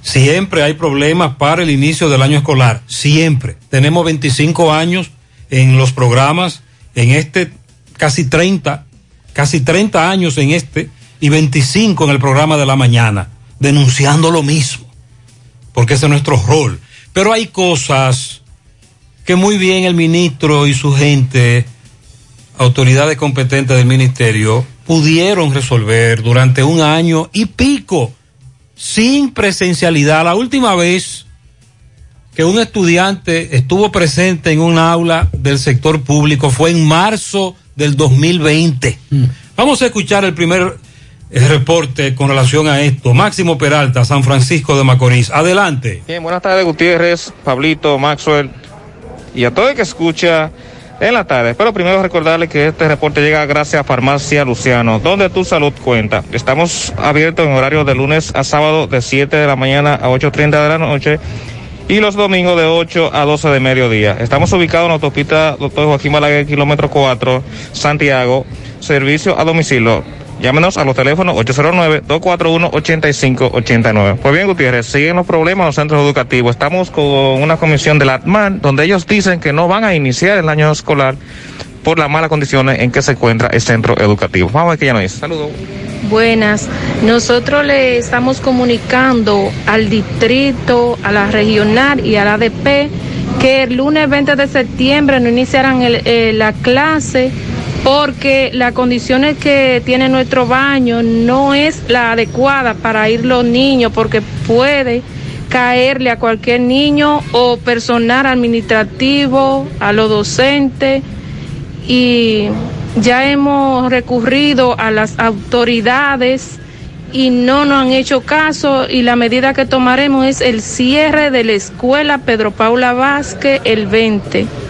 Siempre hay problemas para el inicio del año escolar. Siempre. Tenemos 25 años en los programas, en este casi 30, casi 30 años en este y 25 en el programa de la mañana, denunciando lo mismo, porque ese es nuestro rol. Pero hay cosas que muy bien el ministro y su gente, autoridades competentes del ministerio, pudieron resolver durante un año y pico, sin presencialidad. La última vez que un estudiante estuvo presente en un aula del sector público fue en marzo del 2020. Vamos a escuchar el primer eh, reporte con relación a esto. Máximo Peralta, San Francisco de Macorís. Adelante. Bien, buenas tardes Gutiérrez, Pablito, Maxwell y a todo el que escucha en la tarde. Pero primero recordarle que este reporte llega gracias a Farmacia Luciano, donde tu salud cuenta. Estamos abiertos en horario de lunes a sábado de 7 de la mañana a 8.30 de la noche y los domingos de 8 a 12 de mediodía. Estamos ubicados en la autopista Doctor Joaquín Balaguer, kilómetro 4, Santiago, servicio a domicilio. Llámenos a los teléfonos 809-241-8589. Pues bien, Gutiérrez, siguen los problemas en los centros educativos. Estamos con una comisión de la ATMAN, donde ellos dicen que no van a iniciar el año escolar por las malas condiciones en que se encuentra el centro educativo. Vamos a ver qué ya nos dice. Saludos. Buenas. Nosotros le estamos comunicando al distrito, a la regional y a la ADP que el lunes 20 de septiembre no iniciarán eh, la clase porque las condiciones que tiene nuestro baño no es la adecuada para ir los niños porque puede caerle a cualquier niño o personal administrativo, a los docentes y ya hemos recurrido a las autoridades y no nos han hecho caso y la medida que tomaremos es el cierre de la escuela Pedro Paula Vázquez el 20 ¿Dónde está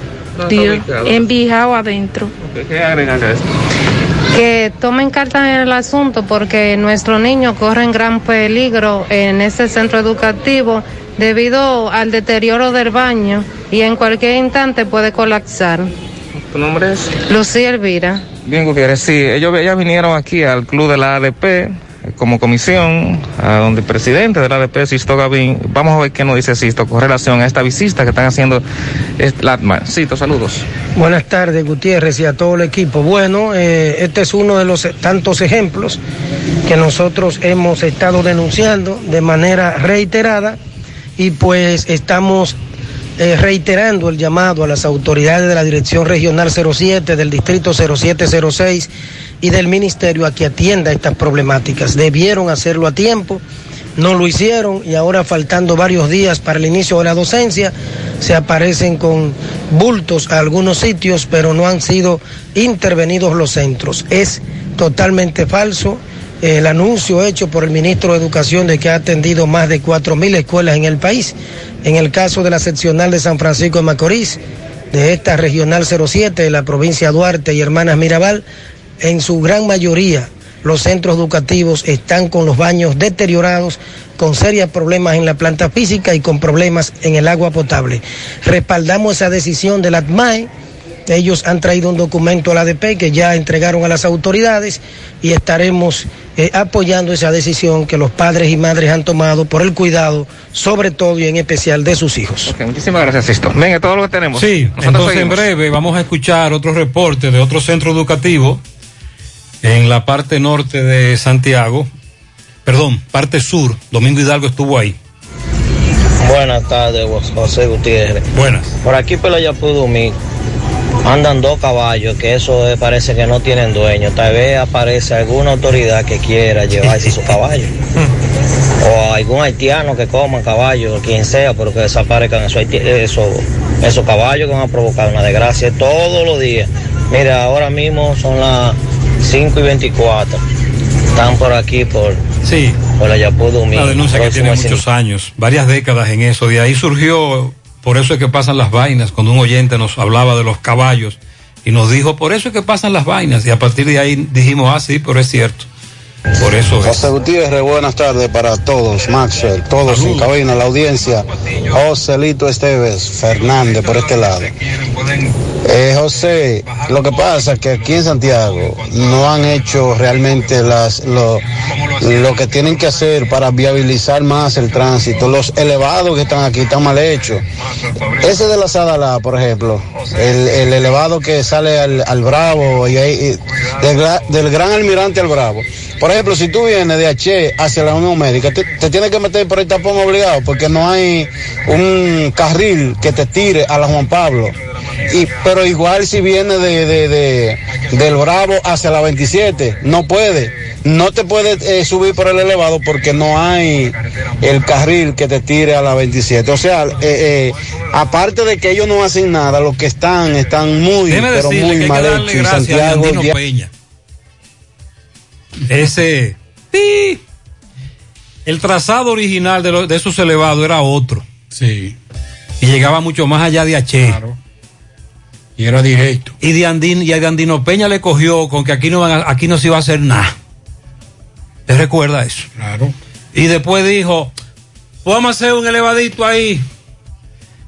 Dios, ubicado? en Bijao adentro. ¿Qué agregan a esto? que tomen carta en el asunto porque nuestros niños corren gran peligro en este centro educativo debido al deterioro del baño y en cualquier instante puede colapsar. ¿Tu nombre es? Lucía Elvira. Bien, Gutiérrez, sí, ellos ellas vinieron aquí al club de la ADP como comisión, a donde el presidente de la ADP, Sisto Gavín, vamos a ver qué nos dice Sisto con relación a esta visita que están haciendo es- Latman. Sisto, saludos. Buenas tardes, Gutiérrez, y a todo el equipo. Bueno, eh, este es uno de los tantos ejemplos que nosotros hemos estado denunciando de manera reiterada y pues estamos eh, reiterando el llamado a las autoridades de la Dirección Regional 07, del Distrito 0706 y del Ministerio a que atienda estas problemáticas. Debieron hacerlo a tiempo, no lo hicieron y ahora faltando varios días para el inicio de la docencia, se aparecen con bultos a algunos sitios, pero no han sido intervenidos los centros. Es totalmente falso el anuncio hecho por el ministro de Educación de que ha atendido más de 4.000 escuelas en el país. En el caso de la seccional de San Francisco de Macorís, de esta regional 07 de la provincia de Duarte y Hermanas Mirabal, en su gran mayoría los centros educativos están con los baños deteriorados, con serios problemas en la planta física y con problemas en el agua potable. Respaldamos esa decisión de la ATMAE. Ellos han traído un documento a la ADP que ya entregaron a las autoridades y estaremos eh, apoyando esa decisión que los padres y madres han tomado por el cuidado, sobre todo y en especial de sus hijos. Ok, muchísimas gracias, Sisto. Venga, todo lo que tenemos. Sí, Nosotros entonces en seguimos. breve vamos a escuchar otro reporte de otro centro educativo en la parte norte de Santiago, perdón, parte sur, Domingo Hidalgo estuvo ahí. Buenas tardes, José Gutiérrez. Buenas. Por aquí por la Yapudumi, andan dos caballos, que eso eh, parece que no tienen dueño. Tal vez aparece alguna autoridad que quiera llevarse esos caballos. o algún haitiano que coma caballos, quien sea, pero que desaparezcan esos, esos, esos caballos que van a provocar una desgracia todos los días. Mira, ahora mismo son las 5 y 24. Están por aquí, por, sí. por la Yapudumi. Una denuncia que tiene muchos años, varias décadas en eso. De ahí surgió, por eso es que pasan las vainas, cuando un oyente nos hablaba de los caballos y nos dijo, por eso es que pasan las vainas. Y a partir de ahí dijimos, ah, sí, pero es cierto. Por eso es. José Gutiérrez, buenas tardes para todos, Maxwell, todos en cabina, la audiencia. Joselito Esteves Fernández por este lado. Eh, José, lo que pasa es que aquí en Santiago no han hecho realmente las, lo, lo que tienen que hacer para viabilizar más el tránsito. Los elevados que están aquí están mal hechos. Ese de la Sadalá, por ejemplo, el, el elevado que sale al, al Bravo y ahí, y del, gra- del Gran Almirante al Bravo. Por ejemplo, si tú vienes de H hacia la Unión Médica, te, te tienes que meter por el tapón obligado porque no hay un carril que te tire a la Juan Pablo. Y, pero igual si viene de, de- de- del Bravo hacia la 27, no puede. No te puedes eh, subir por el elevado porque no hay el carril que te tire a la 27. O sea, eh, eh, aparte de que ellos no hacen nada, los que están están muy, pero muy mal hechos. Santiago Peña. Ese. ¡pi! El trazado original de, lo- de esos elevados era otro. Sí. Y llegaba mucho más allá de H. Y era directo. Y de Andín, y a de Andino Peña le cogió con que aquí no, van a- aquí no se iba a hacer nada. ¿Te recuerda eso? Claro. Y después dijo, vamos a hacer un elevadito ahí.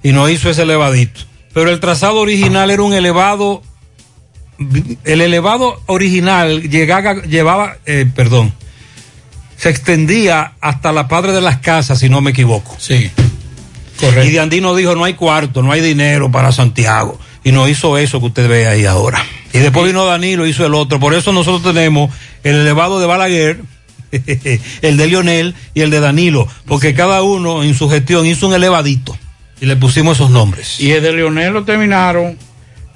Y no hizo ese elevadito. Pero el trazado original era un elevado. El elevado original llegaba, llevaba, eh, perdón, se extendía hasta la Padre de las Casas, si no me equivoco. Sí. Correcto. Y de Andino dijo, no hay cuarto, no hay dinero para Santiago. Y no hizo eso que usted ve ahí ahora. Y después vino Danilo, hizo el otro. Por eso nosotros tenemos el elevado de Balaguer, el de Lionel y el de Danilo. Porque cada uno en su gestión hizo un elevadito. Y le pusimos esos nombres. Y el de Leonel lo terminaron,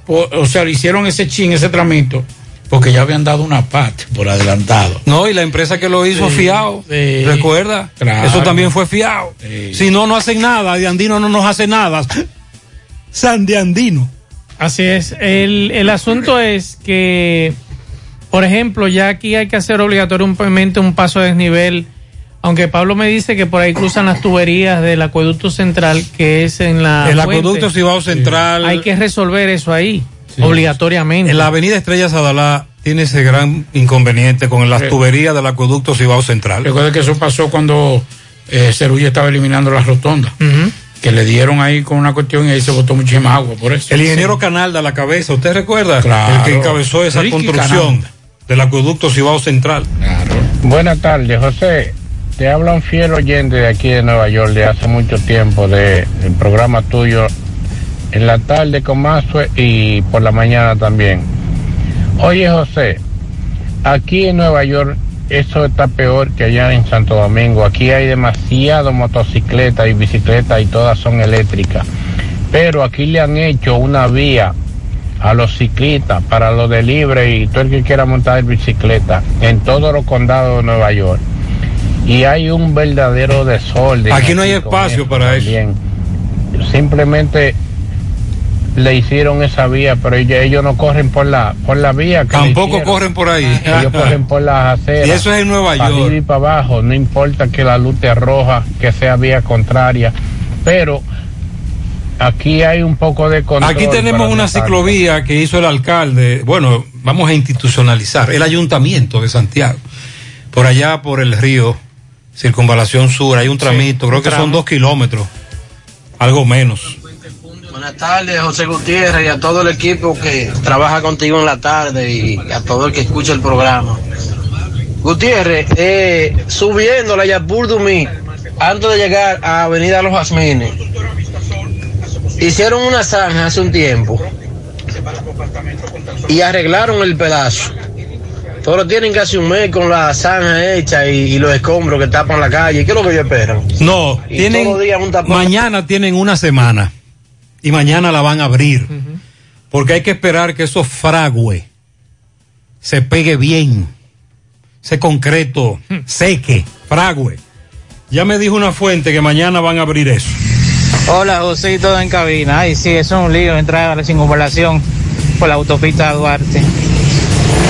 o sea, le hicieron ese chin, ese tramito, porque ya habían dado una parte por adelantado. No, y la empresa que lo hizo Sí, fiado. sí. ¿Recuerda? Claro. Eso también fue fiado. Sí. Si no, no hacen nada. De Andino no nos hace nada. San de Andino. Así es. El, el asunto es que, por ejemplo, ya aquí hay que hacer obligatoriamente un paso de desnivel. Aunque Pablo me dice que por ahí cruzan las tuberías del acueducto central, que es en la. el acueducto Cibao Central. Hay que resolver eso ahí, obligatoriamente. En la avenida Estrella Sadalá tiene ese gran inconveniente con las Sí. tuberías del acueducto Cibao Central. Recuerda que eso pasó cuando eh, Cerulla estaba eliminando las rotondas, que le dieron ahí con una cuestión y ahí se botó muchísima agua por eso. El ingeniero Canalda a la cabeza, ¿usted recuerda? Claro. El que encabezó esa Ricky construcción Canalda. del acueducto Cibao Central. Buenas tardes, José. Te habla un fiel oyente de aquí de Nueva York de hace mucho tiempo de- del programa tuyo en la tarde con Mazue y por la mañana también. Oye, José, aquí en Nueva York eso está peor que allá en Santo Domingo. Aquí hay demasiado motocicletas y bicicletas y todas son eléctricas. Pero aquí le han hecho una vía a los ciclistas para los de libre y todo el que quiera montar bicicleta en todos los condados de Nueva York. Y hay un verdadero desorden. Aquí no hay espacio para eso. también. Simplemente le hicieron esa vía, pero ellos, no corren por la por la vía. que Tampoco corren por ahí. Ellos corren por las aceras. Y eso es en Nueva para York. y para abajo, no importa que la luz esté roja, que sea vía contraria, pero aquí hay un poco de control. Aquí tenemos una ciclovía que hizo el alcalde, bueno, vamos a institucionalizar, el ayuntamiento de Santiago. Por allá, por el río, Circunvalación Sur, hay un tramito, creo un que son dos kilómetros, algo menos. Buenas tardes, José Gutiérrez, y a todo el equipo que trabaja contigo en la tarde y a todo el que escucha el programa. Gutiérrez, eh, subiendo la Yapur Dumí, antes de llegar a Avenida Los Jazmines, hicieron una zanja hace un tiempo y arreglaron el pedazo. Pero tienen casi un mes con la zanja hecha y, y los escombros que tapan la calle. ¿Qué es lo que ellos esperan? No, Y tienen, todos los días un tapón. mañana tienen una semana y mañana la van a abrir. porque hay que esperar que eso frague, se pegue bien, se concreto, seque, frague. Ya me dijo una fuente que mañana van a abrir eso. Hola, José todo en cabina. Ay, sí, eso es un lío entrar a la circunvalación por la autopista Duarte.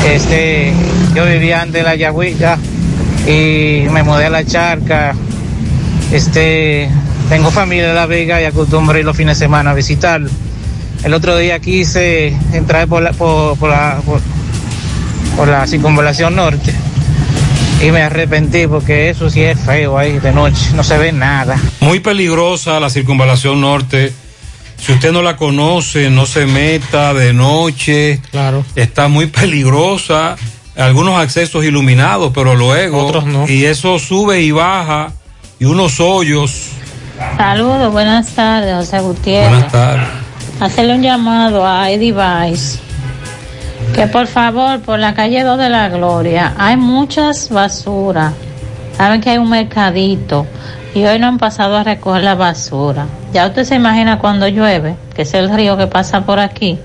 Este, yo vivía antes de la Yagüita y me mudé a la Charca. Este, tengo familia de La Vega y acostumbro ir los fines de semana a visitar. El otro día quise entrar por la, por, la, por la circunvalación norte y me arrepentí porque eso sí es feo ahí de noche, no se ve nada. Muy peligrosa la circunvalación norte. Si usted no la conoce, no se meta de noche. Claro. Está muy peligrosa. Algunos accesos iluminados, pero luego. Otros no. Y eso sube y baja. Y unos hoyos. Saludos, buenas tardes, José Gutiérrez. Buenas tardes. Hacerle un llamado a Eddie Vice. Que por favor, por la calle 2 de la Gloria, hay muchas basuras. Saben que hay un mercadito y hoy no han pasado a recoger la basura. Ya usted se imagina cuando llueve, que es el río que pasa por aquí,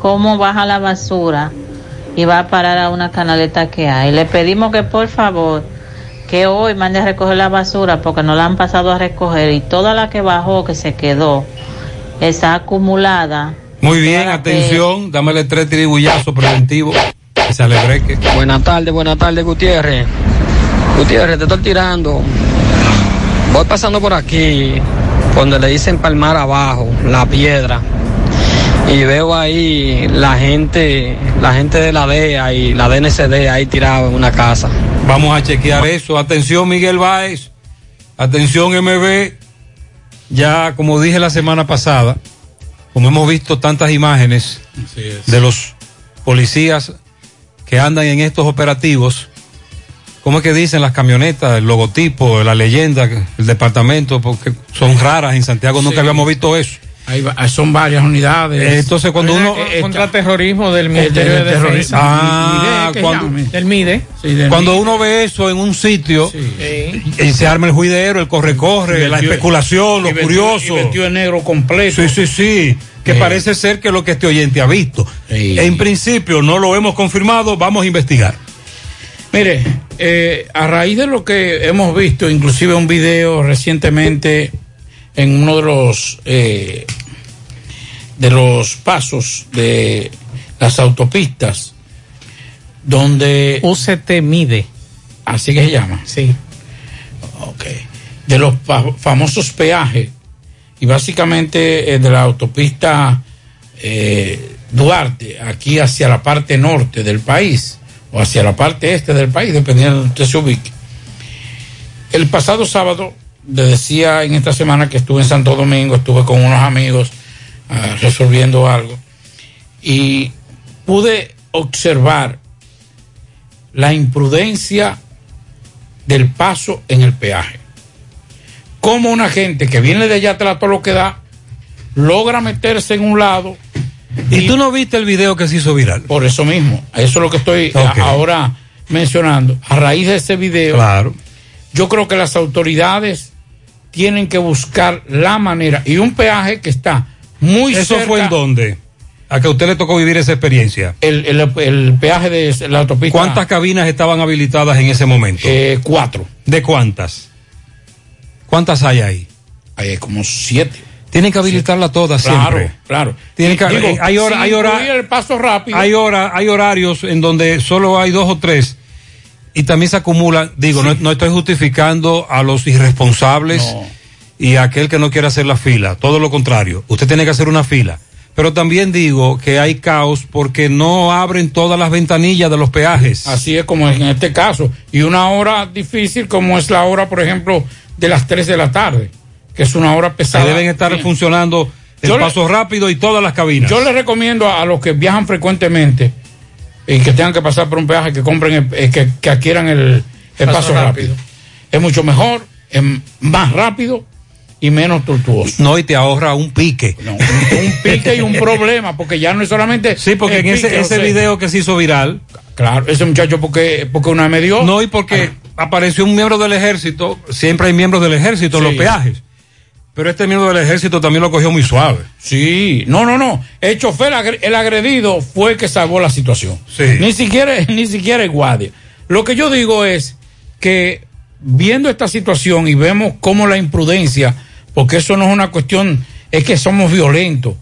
cómo baja la basura y va a parar a una canaleta que hay. Le pedimos que por favor, que hoy mande a recoger la basura porque no la han pasado a recoger y toda la que bajó, que se quedó, está acumulada. Muy bien, atención. Dámele tres tribullazos preventivos. Que se alebreque. Buenas tardes, buenas tardes, Gutiérrez. Gutiérrez, te estoy tirando. Voy pasando por aquí, donde le dicen palmar abajo, la piedra. Y veo ahí la gente, la gente de la DEA y la DNCD ahí tirado en una casa. Vamos a chequear eso. Atención, Miguel Báez. Atención, MB. Ya, como dije la semana pasada, como hemos visto tantas imágenes de los policías que andan en estos operativos, ¿cómo es que dicen las camionetas, el logotipo, la leyenda, el departamento? Porque son raras en Santiago, nunca Sí. habíamos visto eso. Ahí va- son varias unidades. Eh, entonces, cuando uno- Contra terrorismo del Ministerio del de terrorismo. Defensa. Ah, ¿Qué cuando-? Del MIDE. Cuando uno ve eso en un sitio y se arma el juidero, el corre-corre, la especulación, lo y vestido- curioso. y vestido de negro completo. Sí, sí, sí. Que Eh. parece ser que es lo que este oyente ha visto. En principio no lo hemos confirmado, vamos a investigar. Mire, eh, a raíz de lo que hemos visto, inclusive un video recientemente en uno de los eh, de los pasos de las autopistas, donde UCT mide, así que se llama, sí, ok, de los fa- famosos peajes y básicamente eh, de la autopista eh, Duarte aquí hacia la parte norte del país o hacia la parte este del país, dependiendo de donde se ubique. El pasado sábado, le decía en esta semana que estuve en Santo Domingo, estuve con unos amigos ah, resolviendo algo y pude observar la imprudencia del paso en el peaje. Como una gente que viene de allá atrás todo lo que da, logra meterse en un lado. ¿Y, tú no viste el video que se hizo viral? Por eso mismo, eso es lo que estoy ahora mencionando. A raíz de ese video, Claro. yo creo que las autoridades tienen que buscar la manera. Y un peaje que está muy ¿Eso cerca. fue en dónde? A que a usted le tocó vivir esa experiencia. El, el- el peaje de la autopista. ¿Cuántas cabinas estaban habilitadas en ese momento? Eh, cuatro. ¿De cuántas? ¿Cuántas hay ahí? Hay como siete. Tienen que habilitarla todas Claro, siempre. claro. Tienen que, Digo, eh, hay hora, hay hora- el paso rápido. hay hora, hay horarios en donde solo hay dos o tres y también se acumulan. Digo, no, no estoy justificando a los irresponsables y a aquel que no quiere hacer la fila. Todo lo contrario. Usted tiene que hacer una fila. Pero también digo que hay caos porque no abren todas las ventanillas de los peajes. Así es como en este caso. Y una hora difícil como es la hora, por ejemplo, de las 3 de la tarde, que es una hora Ahí pesada. deben estar Bien. funcionando el Yo le- paso rápido y todas las cabinas. Yo les recomiendo a, a los que viajan frecuentemente y que tengan que pasar por un peaje que compren, el- eh, que, que adquieran el, el paso, Paso rápido. rápido. Es mucho mejor, es más rápido y menos tortuoso. No, y te ahorra un pique. un, un pique y un problema, porque ya no es solamente. Sí, porque en ese, pique, ese o sea, video que se hizo viral. Claro, ese muchacho porque, porque una me dio. No, y porque apareció un miembro del ejército, siempre hay miembros del ejército en Sí. los peajes. Pero este miembro del ejército también lo cogió muy suave. Sí, no, no, no. El chofer, el agredido, fue el que salvó la situación. Ni siquiera, ni siquiera el guardia. Lo que yo digo es que viendo esta situación y vemos cómo la imprudencia, porque eso no es una cuestión, es que somos violentos.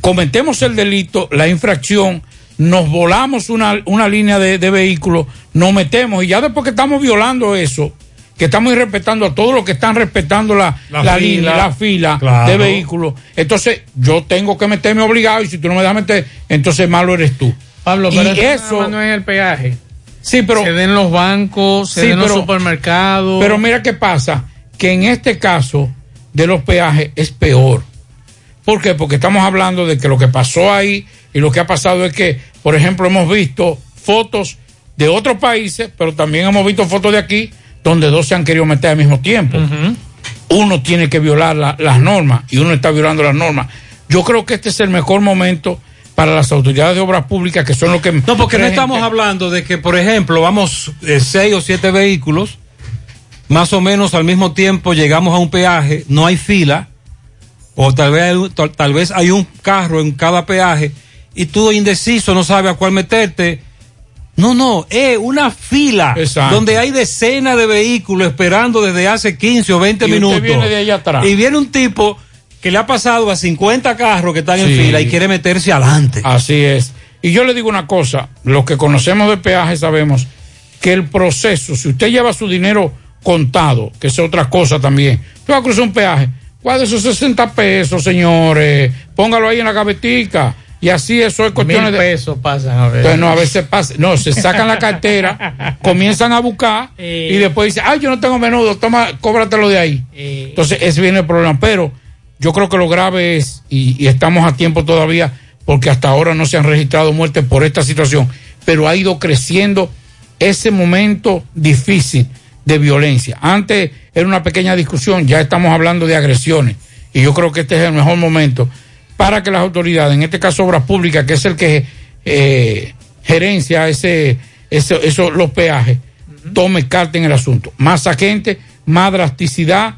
Cometemos el delito, la infracción, nos volamos una, una línea de, de vehículos, nos metemos y ya después que estamos violando eso, que estamos irrespetando a todos los que están respetando la, La la fila. línea, la fila Claro. de vehículos, entonces yo tengo que meterme obligado y si tú no me das meter, entonces malo eres tú. Pablo, pero eso, no es el peaje. Sí, pero. Se den los bancos, se Sí, den los pero- supermercados. Pero mira qué pasa, que en este caso de los peajes es peor. ¿Por qué? Porque estamos hablando de que lo que pasó ahí y lo que ha pasado es que, por ejemplo, hemos visto fotos de otros países, pero también hemos visto fotos de aquí donde dos se han querido meter al mismo tiempo. Uno tiene que violar la- las normas y uno está violando las normas. Yo creo que este es el mejor momento para las autoridades de obras públicas que son los que... No, porque no estamos hablando de que, por ejemplo, vamos eh, seis o siete vehículos, más o menos al mismo tiempo llegamos a un peaje, no hay fila, o tal vez hay, un- tal, tal vez hay un carro en cada peaje, y tú indeciso, no sabes a cuál meterte. No, no, es una fila Exacto. donde hay decenas de vehículos esperando desde hace 15 o 20 Y usted minutos. viene de allá atrás. Y viene un tipo que le ha pasado a 50 carros que están en fila y quiere meterse adelante. Así es. Y yo le digo una cosa, los que conocemos de peaje sabemos que el proceso, si usted lleva su dinero contado, que es otra cosa también, tú vas a cruzar un peaje, guarde esos 60 pesos, señores, póngalo ahí en la gavetica, y así eso es cuestiones Mil de... pesos pasan a ver. Entonces, no, a veces pasa, no, se sacan la cartera, comienzan a buscar y después dicen, ay, yo no tengo menudo, toma, cóbratelo de ahí. Entonces, ese viene el problema. Pero yo creo que lo grave es, y, y estamos a tiempo todavía, porque hasta ahora no se han registrado muertes por esta situación, pero ha ido creciendo ese momento difícil de violencia. Antes era una pequeña discusión, ya estamos hablando de agresiones, y yo creo que este es el mejor momento para que las autoridades, en este caso Obras Públicas, que es el que eh, gerencia ese, ese- eso, los peajes, tome carta en el asunto. Más agentes, más drasticidad,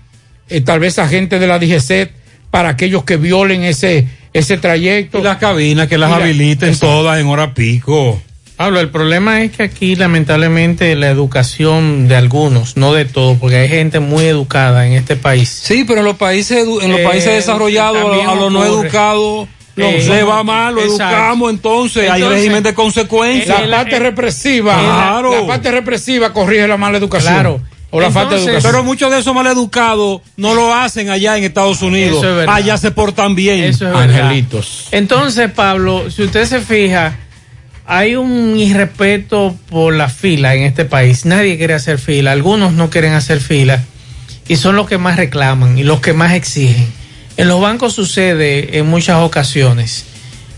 eh, tal vez agentes de la DGC para aquellos que violen ese, ese trayecto. Y las cabinas que las la- habiliten Exacto. todas en hora pico. Pablo, el problema es que aquí lamentablemente la educación de algunos, no de todos, porque hay gente muy educada en este país. Sí, pero en los países en los Eh, países desarrollados a los no educados No, le somos- va mal, lo exacto. educamos, entonces, hay Entonces, régimen de consecuencias. La parte represiva, Claro. la parte represiva corrige la mala educación. Claro. O la falta de educación. Pero muchos de esos maleducados no lo hacen allá en Estados Unidos. Eso es verdad. allá se portan bien. Eso es verdad. Entonces, Pablo, si usted se fija, hay un irrespeto por la fila en este país. Nadie quiere hacer fila, algunos no quieren hacer fila y son los que más reclaman y los que más exigen. En los bancos sucede en muchas ocasiones,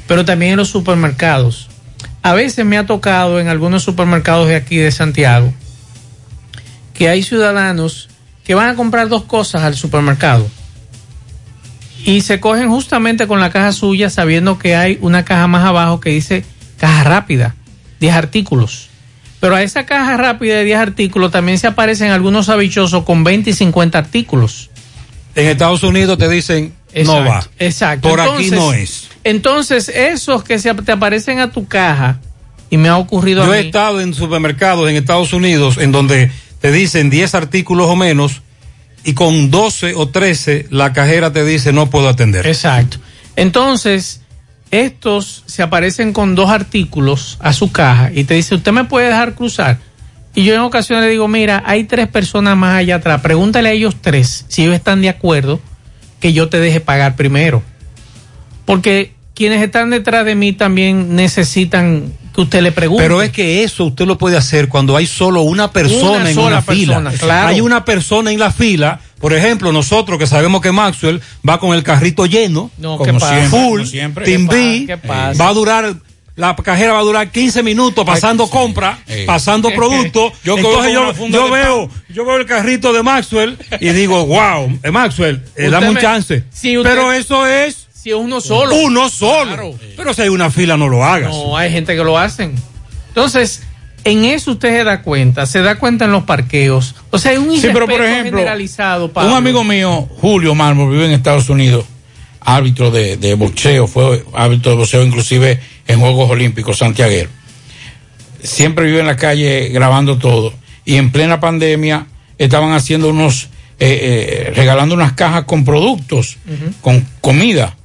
pero también en los supermercados. A veces me ha tocado en algunos supermercados de aquí de Santiago que hay ciudadanos que van a comprar dos cosas al supermercado y se cogen justamente con la caja suya sabiendo que hay una caja más abajo que dice caja rápida, 10 artículos. Pero a esa caja rápida de 10 artículos también se aparecen algunos habichosos con 20 y 50 artículos. En Estados Unidos te dicen no va. Exacto. Por aquí Entonces- no es. Entonces, esos que se te aparecen a tu caja, y me ha ocurrido Yo a he estado en supermercados en Estados Unidos en donde te dicen 10 artículos o menos y con 12 o 13 la cajera te dice no puedo atender. Exacto. Entonces, estos se aparecen con dos artículos a su caja y te dice, ¿usted me puede dejar cruzar? Y yo en ocasiones le digo, mira, hay tres personas más allá atrás, pregúntale a ellos tres si ellos están de acuerdo que yo te deje pagar primero. Porque quienes están detrás de mí también necesitan que usted le pregunte. Pero es que eso usted lo puede hacer cuando hay solo una persona Una en sola una persona, fila. claro. Hay una persona en la fila. Por ejemplo, nosotros que sabemos que Maxwell va con el carrito lleno, No, ¿qué como siempre, full, Como siempre. Team ¿Qué B, pasa? ¿Qué pasa? va a durar, la cajera va a durar 15 minutos pasando compra, Eh. pasando productos. Yo Entonces yo, veo, yo veo el carrito de Maxwell y digo, wow, eh, Maxwell, eh, dame un me- chance. Si usted- Pero eso es si es uno solo. uno solo. Pero si hay una fila, no lo hagas. No, hay gente que lo hacen. Entonces, En eso usted se da cuenta, se da cuenta en los parqueos. O sea, hay un Sí, pero por ejemplo, generalizado, Pablo. un amigo mío, Julio Marmol, vive en Estados Unidos, árbitro de, de boxeo, fue árbitro de boxeo inclusive en Juegos Olímpicos santiaguero. Siempre vive en la calle grabando todo. Y en plena pandemia estaban haciendo unos, eh, eh, regalando unas cajas con productos, con comida.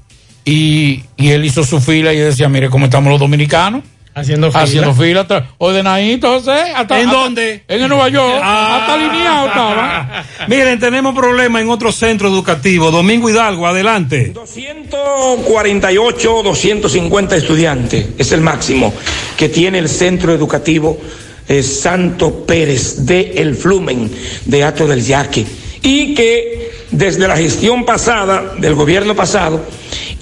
Y, y él hizo su fila y decía, mire cómo estamos los dominicanos. Haciendo fila. Haciendo fila, ordenadito, José. hasta- ¿En hasta- dónde? En el Nueva York. Ah. Hasta alineado estaba. Miren, tenemos problemas en otro centro educativo. Domingo Hidalgo, adelante. 148, 250 estudiantes es el máximo que tiene el centro educativo eh, Santo Pérez de El Flumen de Ato del Yaque y que desde la gestión pasada, del gobierno pasado,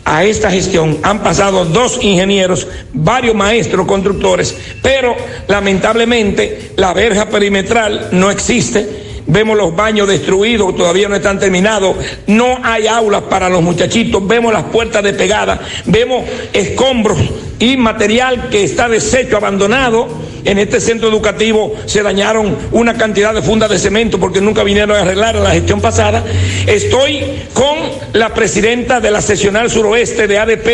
a esta gestión han pasado dos ingenieros, varios maestros constructores, pero lamentablemente la verja perimetral no existe. Vemos los baños destruidos, todavía no están terminados, no hay aulas para los muchachitos, vemos las puertas despegadas, vemos escombros y material que está deshecho, abandonado. En este centro educativo se dañaron una cantidad de fundas de cemento porque nunca vinieron a arreglar la gestión pasada. Estoy con la presidenta de la seccional suroeste de ADP,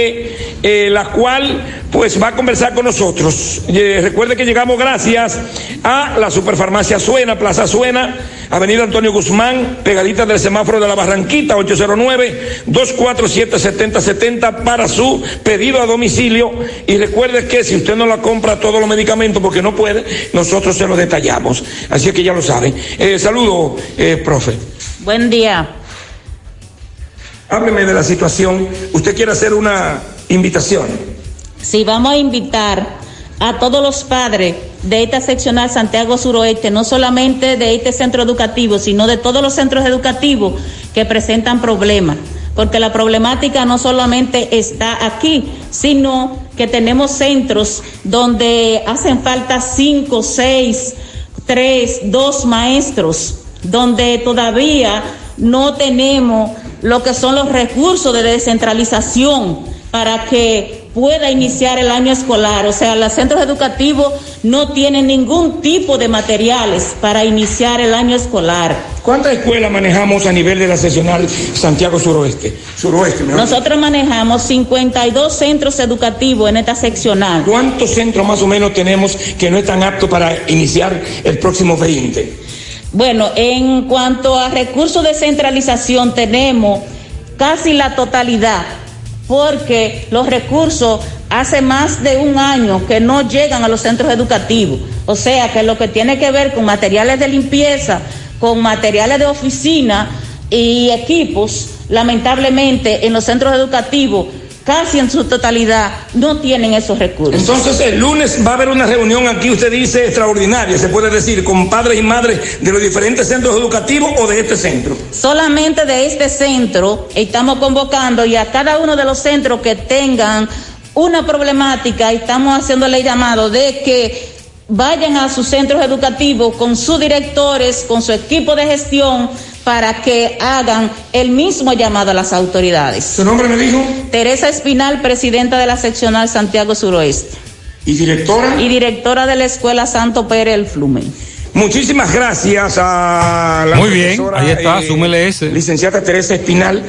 eh, la cual pues va a conversar con nosotros. Eh, recuerde que llegamos gracias a la Superfarmacia Suena, Plaza Suena, Avenida Antonio Guzmán, pegadita del semáforo de la Barranquita, 809-247-7070 para su pedido a domicilio. Y recuerde que si usted no la compra todos los medicamentos porque no puede, nosotros se los detallamos. Así que ya lo saben. Eh, saludo, eh, profe. Buen día. Hábleme de la situación. Usted quiere hacer una invitación. Sí, vamos a invitar a todos los padres de esta seccional Santiago Suroeste, no solamente de este centro educativo, sino de todos los centros educativos que presentan problemas. Porque la problemática no solamente está aquí, sino que tenemos centros donde hacen falta cinco, seis, tres, dos maestros, donde todavía no tenemos lo que son los recursos de descentralización para que pueda iniciar el año escolar. O sea, los centros educativos no tienen ningún tipo de materiales para iniciar el año escolar. ¿Cuántas escuelas manejamos a nivel de la seccional Santiago Suroeste? Suroeste, mejor. Nosotros manejamos 52 centros educativos en esta seccional. ¿Cuántos centros más o menos tenemos que no están aptos para iniciar el próximo 20? Bueno, en cuanto a recursos de centralización, tenemos casi la totalidad, porque los recursos hace más de un año que no llegan a los centros educativos. O sea que lo que tiene que ver con materiales de limpieza, con materiales de oficina y equipos, lamentablemente en los centros educativos, casi en su totalidad, no tienen esos recursos. Entonces el lunes va a haber una reunión aquí, usted dice extraordinaria, se puede decir, con padres y madres de los diferentes centros educativos o de este centro. solamente de este centro estamos convocando y a cada uno de los centros que tengan una problemática estamos haciéndole llamado de que vayan a sus centros educativos con sus directores, con su equipo de gestión para que hagan el mismo llamado a las autoridades. ¿Su nombre me dijo? Teresa Espinal, presidenta de la seccional Santiago Suroeste. ¿Y directora? Y directora de la Escuela Santo Pérez El Flumen. Muchísimas gracias a la Muy bien, profesora, ahí está, eh, súmele ese. Licenciada Teresa Espinal.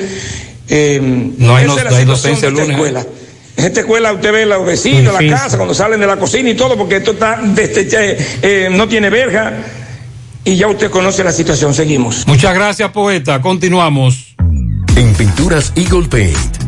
Eh, No hay no- no hay situación docencia de esta el lunes. escuela. En esta escuela usted ve los vecinos, la casa, cuando salen de la cocina y todo, porque esto está desde, eh, no tiene verja. Y ya usted conoce la situación. Seguimos. Muchas gracias, poeta. Continuamos. En Pinturas Eagle Paint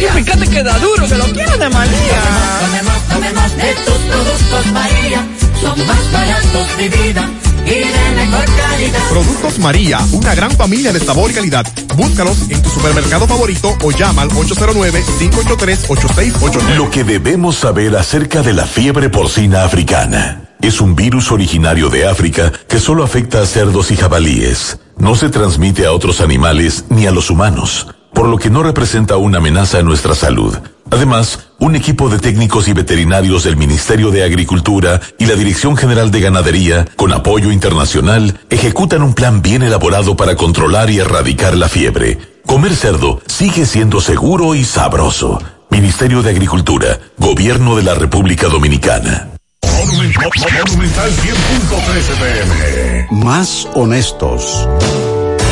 María. Y fíjate que da duro, que lo quiero de María. Tomemos, tomemos de tus productos, María. Son más baratos de vida. Y de mejor calidad. Productos María, una gran familia de sabor y calidad. Búscalos en tu supermercado favorito o llama al 809-583-8689. Lo que debemos saber acerca de la fiebre porcina africana. Es un virus originario de África que solo afecta a cerdos y jabalíes. No se transmite a otros animales ni a los humanos, por lo que no representa una amenaza a nuestra salud. Además, un equipo de técnicos y veterinarios del Ministerio de Agricultura y la Dirección General de Ganadería, con apoyo internacional, ejecutan un plan bien elaborado para controlar y erradicar la fiebre. Comer cerdo sigue siendo seguro y sabroso. Ministerio de Agricultura, Gobierno de la República Dominicana. Monumental 100.13 pm. Más honestos.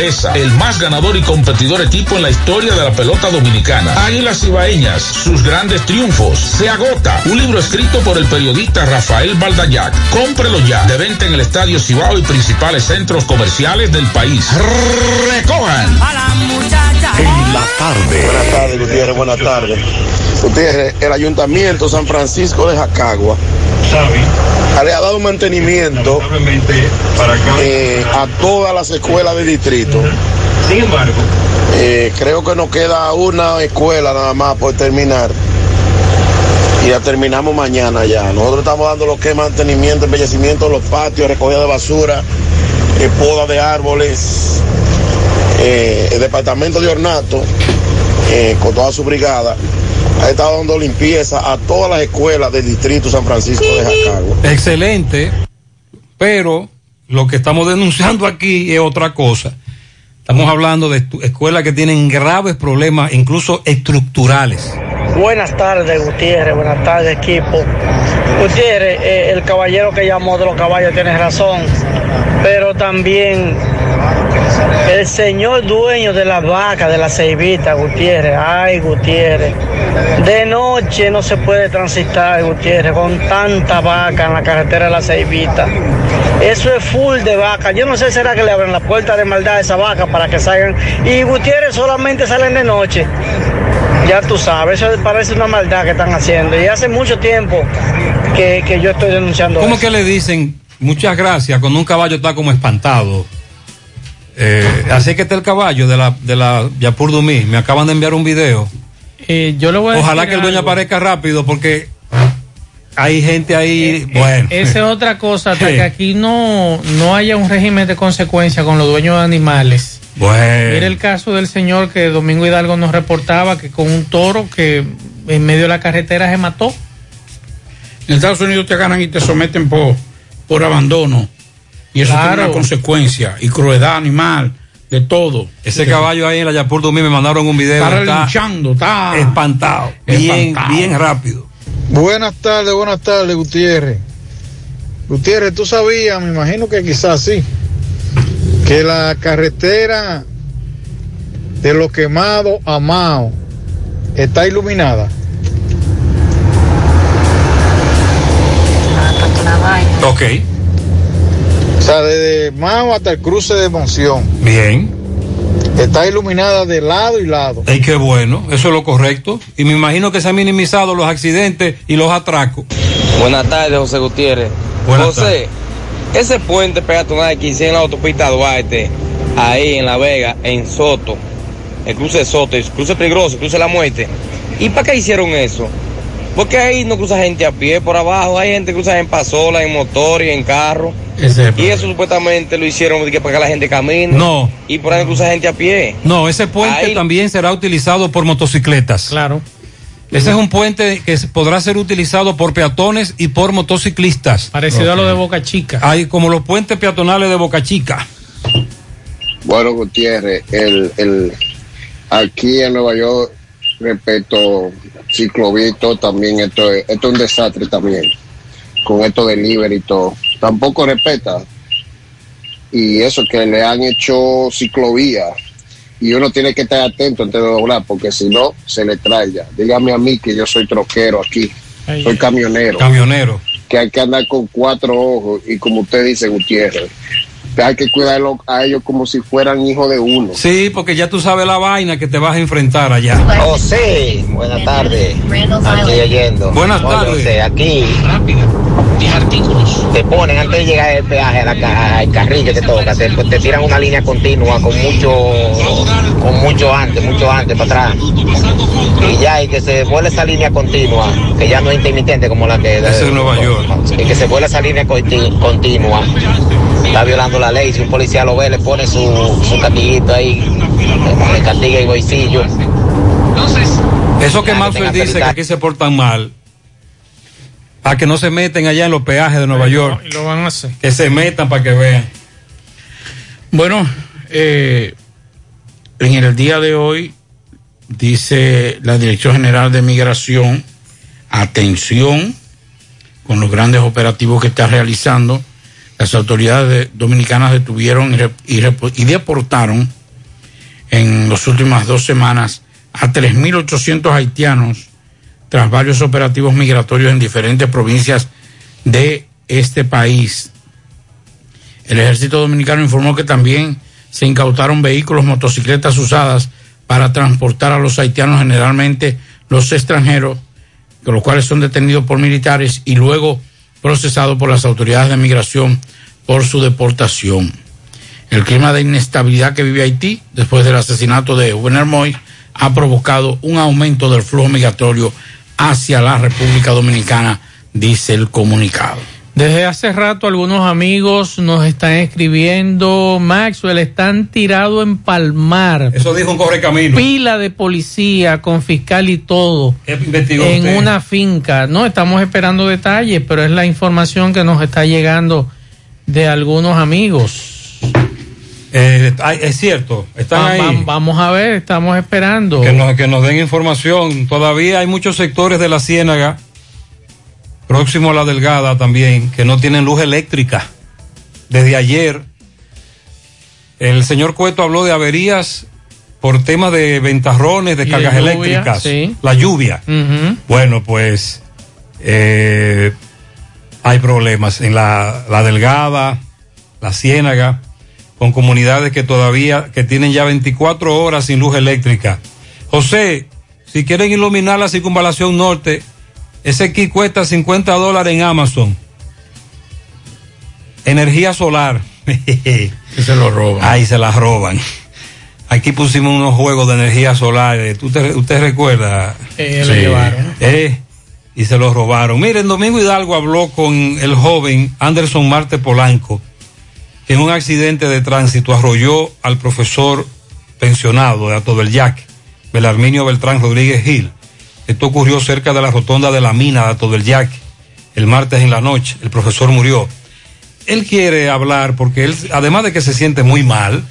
grandeza, el más ganador y competidor equipo en la historia de la pelota dominicana. Águilas Ibaeñas, sus grandes triunfos. Se agota. Un libro escrito por el periodista Rafael Baldayac. Cómprelo ya. De venta en el Estadio Cibao y principales centros comerciales del país. Recojan. En la tarde. Buenas tardes, Gutiérrez, buenas tardes. Gutiérrez, el Ayuntamiento San Francisco de Jacagua le ha dado mantenimiento eh, a todas las escuelas del distrito. Sin embargo, Eh, creo que nos queda una escuela nada más por terminar. Y ya terminamos mañana ya. Nosotros estamos dando lo que es mantenimiento, embellecimiento de los patios, recogida de basura, eh, poda de árboles. El departamento de ornato, con toda su brigada, ha estado dando limpieza a todas las escuelas del distrito San Francisco de Jacagua. Excelente, pero lo que estamos denunciando aquí es otra cosa. Estamos hablando de escuelas que tienen graves problemas, incluso estructurales. Buenas tardes, Gutiérrez. Buenas tardes, equipo. Gutiérrez, eh, el caballero que llamó de los caballos tiene razón, pero también el señor dueño de las vacas, de la ceibita, Gutiérrez. Ay, Gutiérrez. De noche no se puede transitar, Gutiérrez, con tanta vaca en la carretera de la ceibita. Eso es full de vaca. Yo no sé, será que le abren la puerta de maldad a esa vaca para que salgan. Y Gutiérrez solamente salen de noche. Ya tú sabes, eso parece una maldad que están haciendo. Y hace mucho tiempo que, que yo estoy denunciando ¿Cómo eso. que le dicen muchas gracias cuando un caballo está como espantado? Eh, así que está el caballo de la, de la Yapur Dumí. Me acaban de enviar un video. Eh, yo le voy a Ojalá decir que el dueño algo. aparezca rápido porque hay gente ahí. bueno. Esa es otra cosa, hasta Sí. que aquí no, no haya un régimen de consecuencia con los dueños de animales. Bueno. Mira el caso del señor que Domingo Hidalgo nos reportaba que con un toro que en medio de la carretera se mató. En Estados Unidos te ganan y te someten por, por abandono. Y eso Claro. tiene una consecuencia. Y crueldad animal, de todo. Ese caballo ahí en la Yapur Dumí me mandaron un video. Está relinchando, está espantado. Bien, espantado. bien rápido. Buenas tardes, buenas tardes, Gutiérrez. Gutiérrez, tú sabías, me imagino que quizás sí, que la carretera de los quemados a Mao está iluminada. Ok. O sea, desde Mao hasta el cruce de Monción. Bien. Está iluminada de lado y lado. Ay, qué bueno. Eso es lo correcto. Y me imagino que se han minimizado los accidentes y los atracos. Buenas tardes, José Gutiérrez. Buenas José, ese puente peatonal que hicieron en la autopista Duarte, ahí en La Vega, en Soto, el cruce de Soto, el cruce peligroso, el cruce de la muerte. ¿Y para qué hicieron eso? Porque ahí no cruza gente a pie por abajo, hay gente que cruza en pasola, en motor y en carro. y eso supuestamente lo hicieron para que la gente camine. No. Y por ahí no cruza gente a pie. No, ese puente Ahí- también será utilizado por motocicletas. Claro. Ese es un puente que podrá ser utilizado por peatones y por motociclistas. Parecido a lo de Boca Chica. Hay como los puentes peatonales de Boca Chica. Bueno, Gutiérrez, el, el, aquí en Nueva York, respecto ciclovito, también esto es, esto es un desastre también, con esto del libre y todo. Tampoco respeta. Y eso que le han hecho ciclovía. Y uno tiene que estar atento antes de doblar, porque si no, se le trae ya. Dígame a mí que yo soy troquero aquí, soy camionero Camionero. que hay que andar con cuatro ojos y como usted dice, Gutiérrez, hay que cuidarlo a ellos como si fueran hijos de uno. Sí, porque ya tú sabes la vaina que te vas a enfrentar allá. Oh, sí. Buenas tardes. Aquí oyendo. Buenas tardes. Aquí. Te ponen antes de llegar al peaje, a la ca- al carril que te toca, te, te tiran una línea continua con mucho, con mucho antes, mucho antes para atrás. Y ya, y que se vuelve esa línea continua, que ya no es intermitente como la que. Es Nueva York. Y que se vuelve esa línea conti- continua. Está violando la ley. Si un policía lo ve, le pone su, su ahí, le castiga y bolsillo. Eso que tenga dice que aquí se portan mal, para que no se meten allá en los peajes de Nueva York. Y lo van a hacer. Que se metan para que vean. Bueno, eh, en el día de hoy dice la Dirección General de Migración, atención con los grandes operativos que está realizando. Las autoridades de- dominicanas detuvieron y, deportaron en las últimas dos semanas a 3.800 haitianos tras varios operativos migratorios en diferentes provincias de este país. El ejército dominicano informó que también se incautaron vehículos, motocicletas usadas para transportar a los haitianos, generalmente los extranjeros, los cuales son detenidos por militares y luego procesados por las autoridades de migración por su deportación. El clima de inestabilidad que vive Haití después del asesinato de Juvenal Moy ha provocado un aumento del flujo migratorio hacia la República Dominicana, dice el comunicado. Desde hace rato algunos amigos nos están escribiendo, Maxwell, están tirados en Palmar. Eso dijo un correcamino. Pila de policía con fiscal y todo investigó en usted? una finca. No estamos esperando detalles, pero es la información que nos está llegando de algunos amigos. Eh, es cierto, están Va- ahí. va- vamos a ver, estamos esperando. Que nos, que nos den información. Todavía hay muchos sectores de la Ciénaga, próximo a la Delgada también, que no tienen luz eléctrica. Desde ayer, el señor Cueto habló de averías por temas de ventarrones, de cargas lluvia, eléctricas. sí. La lluvia. Bueno, pues eh, hay problemas en la, la Delgada, la Ciénaga, con comunidades que todavía, que tienen ya 24 horas sin luz eléctrica. José, si quieren iluminar la circunvalación norte, ese kit cuesta 50 dólares en Amazon. Energía solar. Que se lo roban. Ahí se la roban. Aquí pusimos unos juegos de energía solar. eh, ¿Tú te- ¿Usted recuerda? Eh, lo llevaron. Eh, y se lo robaron. Miren, Domingo Hidalgo habló con el joven Anderson Marte Polanco, que en un accidente de tránsito arrolló al profesor pensionado de Ato del Yaque, Belarminio Beltrán Rodríguez Gil. Esto ocurrió cerca de la rotonda de la mina de Yaque, el martes en la noche. El profesor murió. Él quiere hablar porque él, además de que se siente muy mal,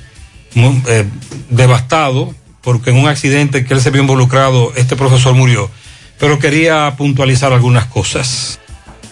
eh, devastado, porque en un accidente que él se vio involucrado, este profesor murió. Pero quería puntualizar algunas cosas.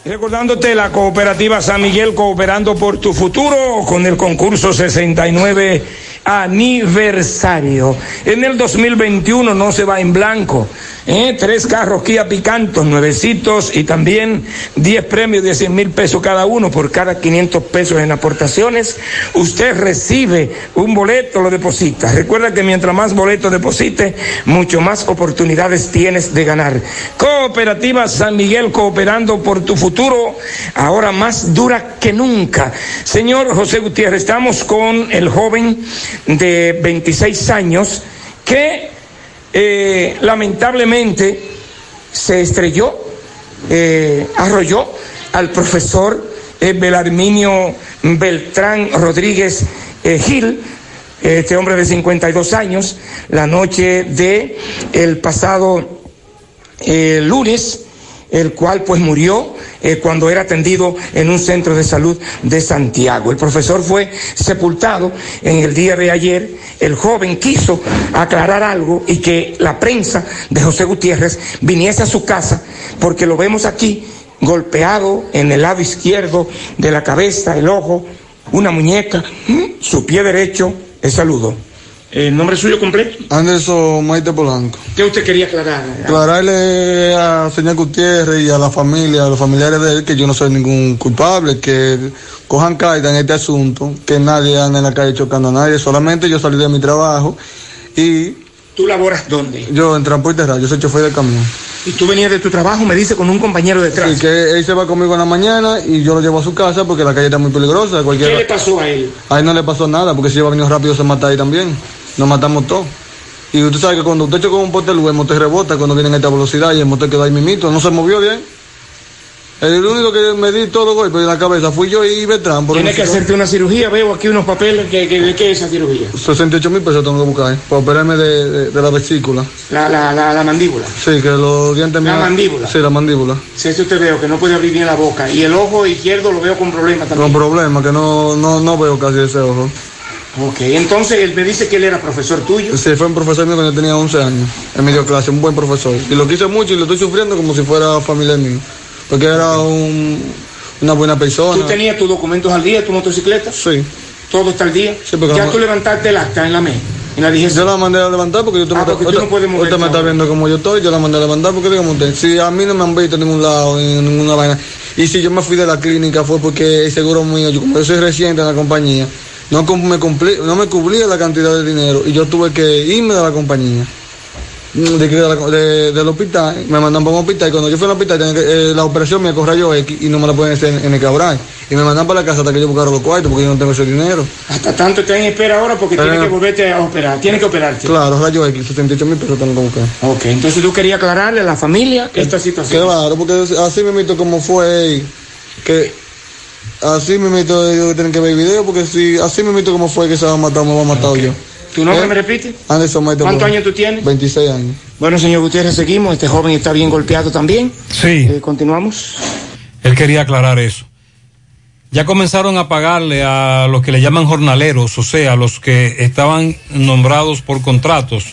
Recordándote la cooperativa San Miguel cooperando por tu futuro con el concurso 69 aniversario. En el 2021 no se va en blanco. ¿eh? Tres carros Kia Picantos, nuevecitos y también 10 premios de 100 mil pesos cada uno por cada 500 pesos en aportaciones. Usted recibe un boleto, lo deposita. Recuerda que mientras más boletos deposite, mucho más oportunidades tienes de ganar. Cooperativa San Miguel cooperando por tu futuro, ahora más dura que nunca. Señor José Gutiérrez, estamos con el joven de 26 años que eh, lamentablemente se estrelló eh, arrolló al profesor eh, Belarminio Beltrán Rodríguez eh, Gil, este hombre de 52 años, la noche de el pasado lunes, el cual pues murió eh, cuando era atendido en un centro de salud de Santiago. El profesor fue sepultado en el día de ayer. El joven quiso aclarar algo y que la prensa de José Gutiérrez viniese a su casa porque lo vemos aquí golpeado en el lado izquierdo de la cabeza, el ojo, una muñeca, su pie derecho, el saludo. ¿El nombre suyo completo? Anderson Maite Polanco. ¿Qué usted quería aclarar? Aclararle a señor Gutiérrez y a la familia, a los familiares de él, que yo no soy ningún culpable, que cojan carta en este asunto, que nadie anda en la calle chocando a nadie, solamente yo salí de mi trabajo y ¿Tú laboras dónde? yo en transporte radio, yo soy chofer de camión. Y tú venías de tu trabajo, me dice, con un compañero detrás. Sí, que él se va conmigo en la mañana y yo lo llevo a su casa porque la calle está muy peligrosa. ¿Qué Cualquiera... le pasó a él? A él no le pasó nada, porque si iba a venir rápido se mata ahí también. Nos matamos todos. Y usted sabe que cuando usted choca con un poste de luz, el motor rebota cuando viene a esta velocidad y el motor queda ahí mimito, no se movió bien. El único que me di todo golpe en la cabeza fui yo y porque Tienes que hacerte una cirugía, veo aquí unos papeles, que, que- ¿de qué es esa cirugía? 68 mil pesos tengo que buscar, ¿eh? para operarme de, de- de la vesícula. La, la, la, la mandíbula. Sí, que los dientes La míos- mandíbula. Sí, la mandíbula. Si eso usted veo, que no puede abrir bien la boca. Y el ojo izquierdo lo veo con problemas también. problema, que no, no, no veo casi ese ojo. Ok, entonces él me dice que él era profesor tuyo. Sí, fue un profesor mío cuando tenía 11 años, en medio clase, un buen profesor. Y lo quise mucho y lo estoy sufriendo como si fuera familia mío. Porque era un- una buena persona. ¿Tú tenías tus documentos al día, tu motocicleta? Sí. ¿Todo está al día? porque ya la- tú levantaste el acta en la ME. En la Yo la mandé a levantar porque yo Ah, porque tú no usted me está viendo como yo estoy, yo la mandé a levantar porque digamos usted, si a mí no me han visto en ningún lado, en ninguna vaina, y si yo me fui de la clínica fue porque el seguro mío, yo como yo soy reciente en la compañía, no me, cumplí- no me cubría la cantidad de dinero y yo tuve que irme de la compañía. mm, De, de del hospital, me mandan para un hospital y cuando yo fui al hospital tenía que- eh, la operación me corra yo X y no me la pueden hacer en, en el cabral y me mandan para la casa hasta que yo buscara los cuartos porque yo no tengo ese dinero. Hasta tanto está en espera ahora porque Eh. tienes que volverte a operar. Tienes que operarte. Claro, rayo X, 78 mil pesos tengo que buscar. Ok, entonces tú querías aclararle a la familia esta situación. Claro, porque así me mito como fue, que así me mito yo tienen que ver el video, porque si así me mito como fue que se va a matar, me va a matar yo. ¿Tu nombre ¿Eh? me repite? Anderson Maite ¿Cuántos años tú tienes? 26 años. Bueno, señor Gutiérrez, seguimos. Este joven está bien golpeado también. Sí. Eh, continuamos. Él quería aclarar eso. Ya comenzaron a pagarle a los que le llaman jornaleros, o sea, los que estaban nombrados por contratos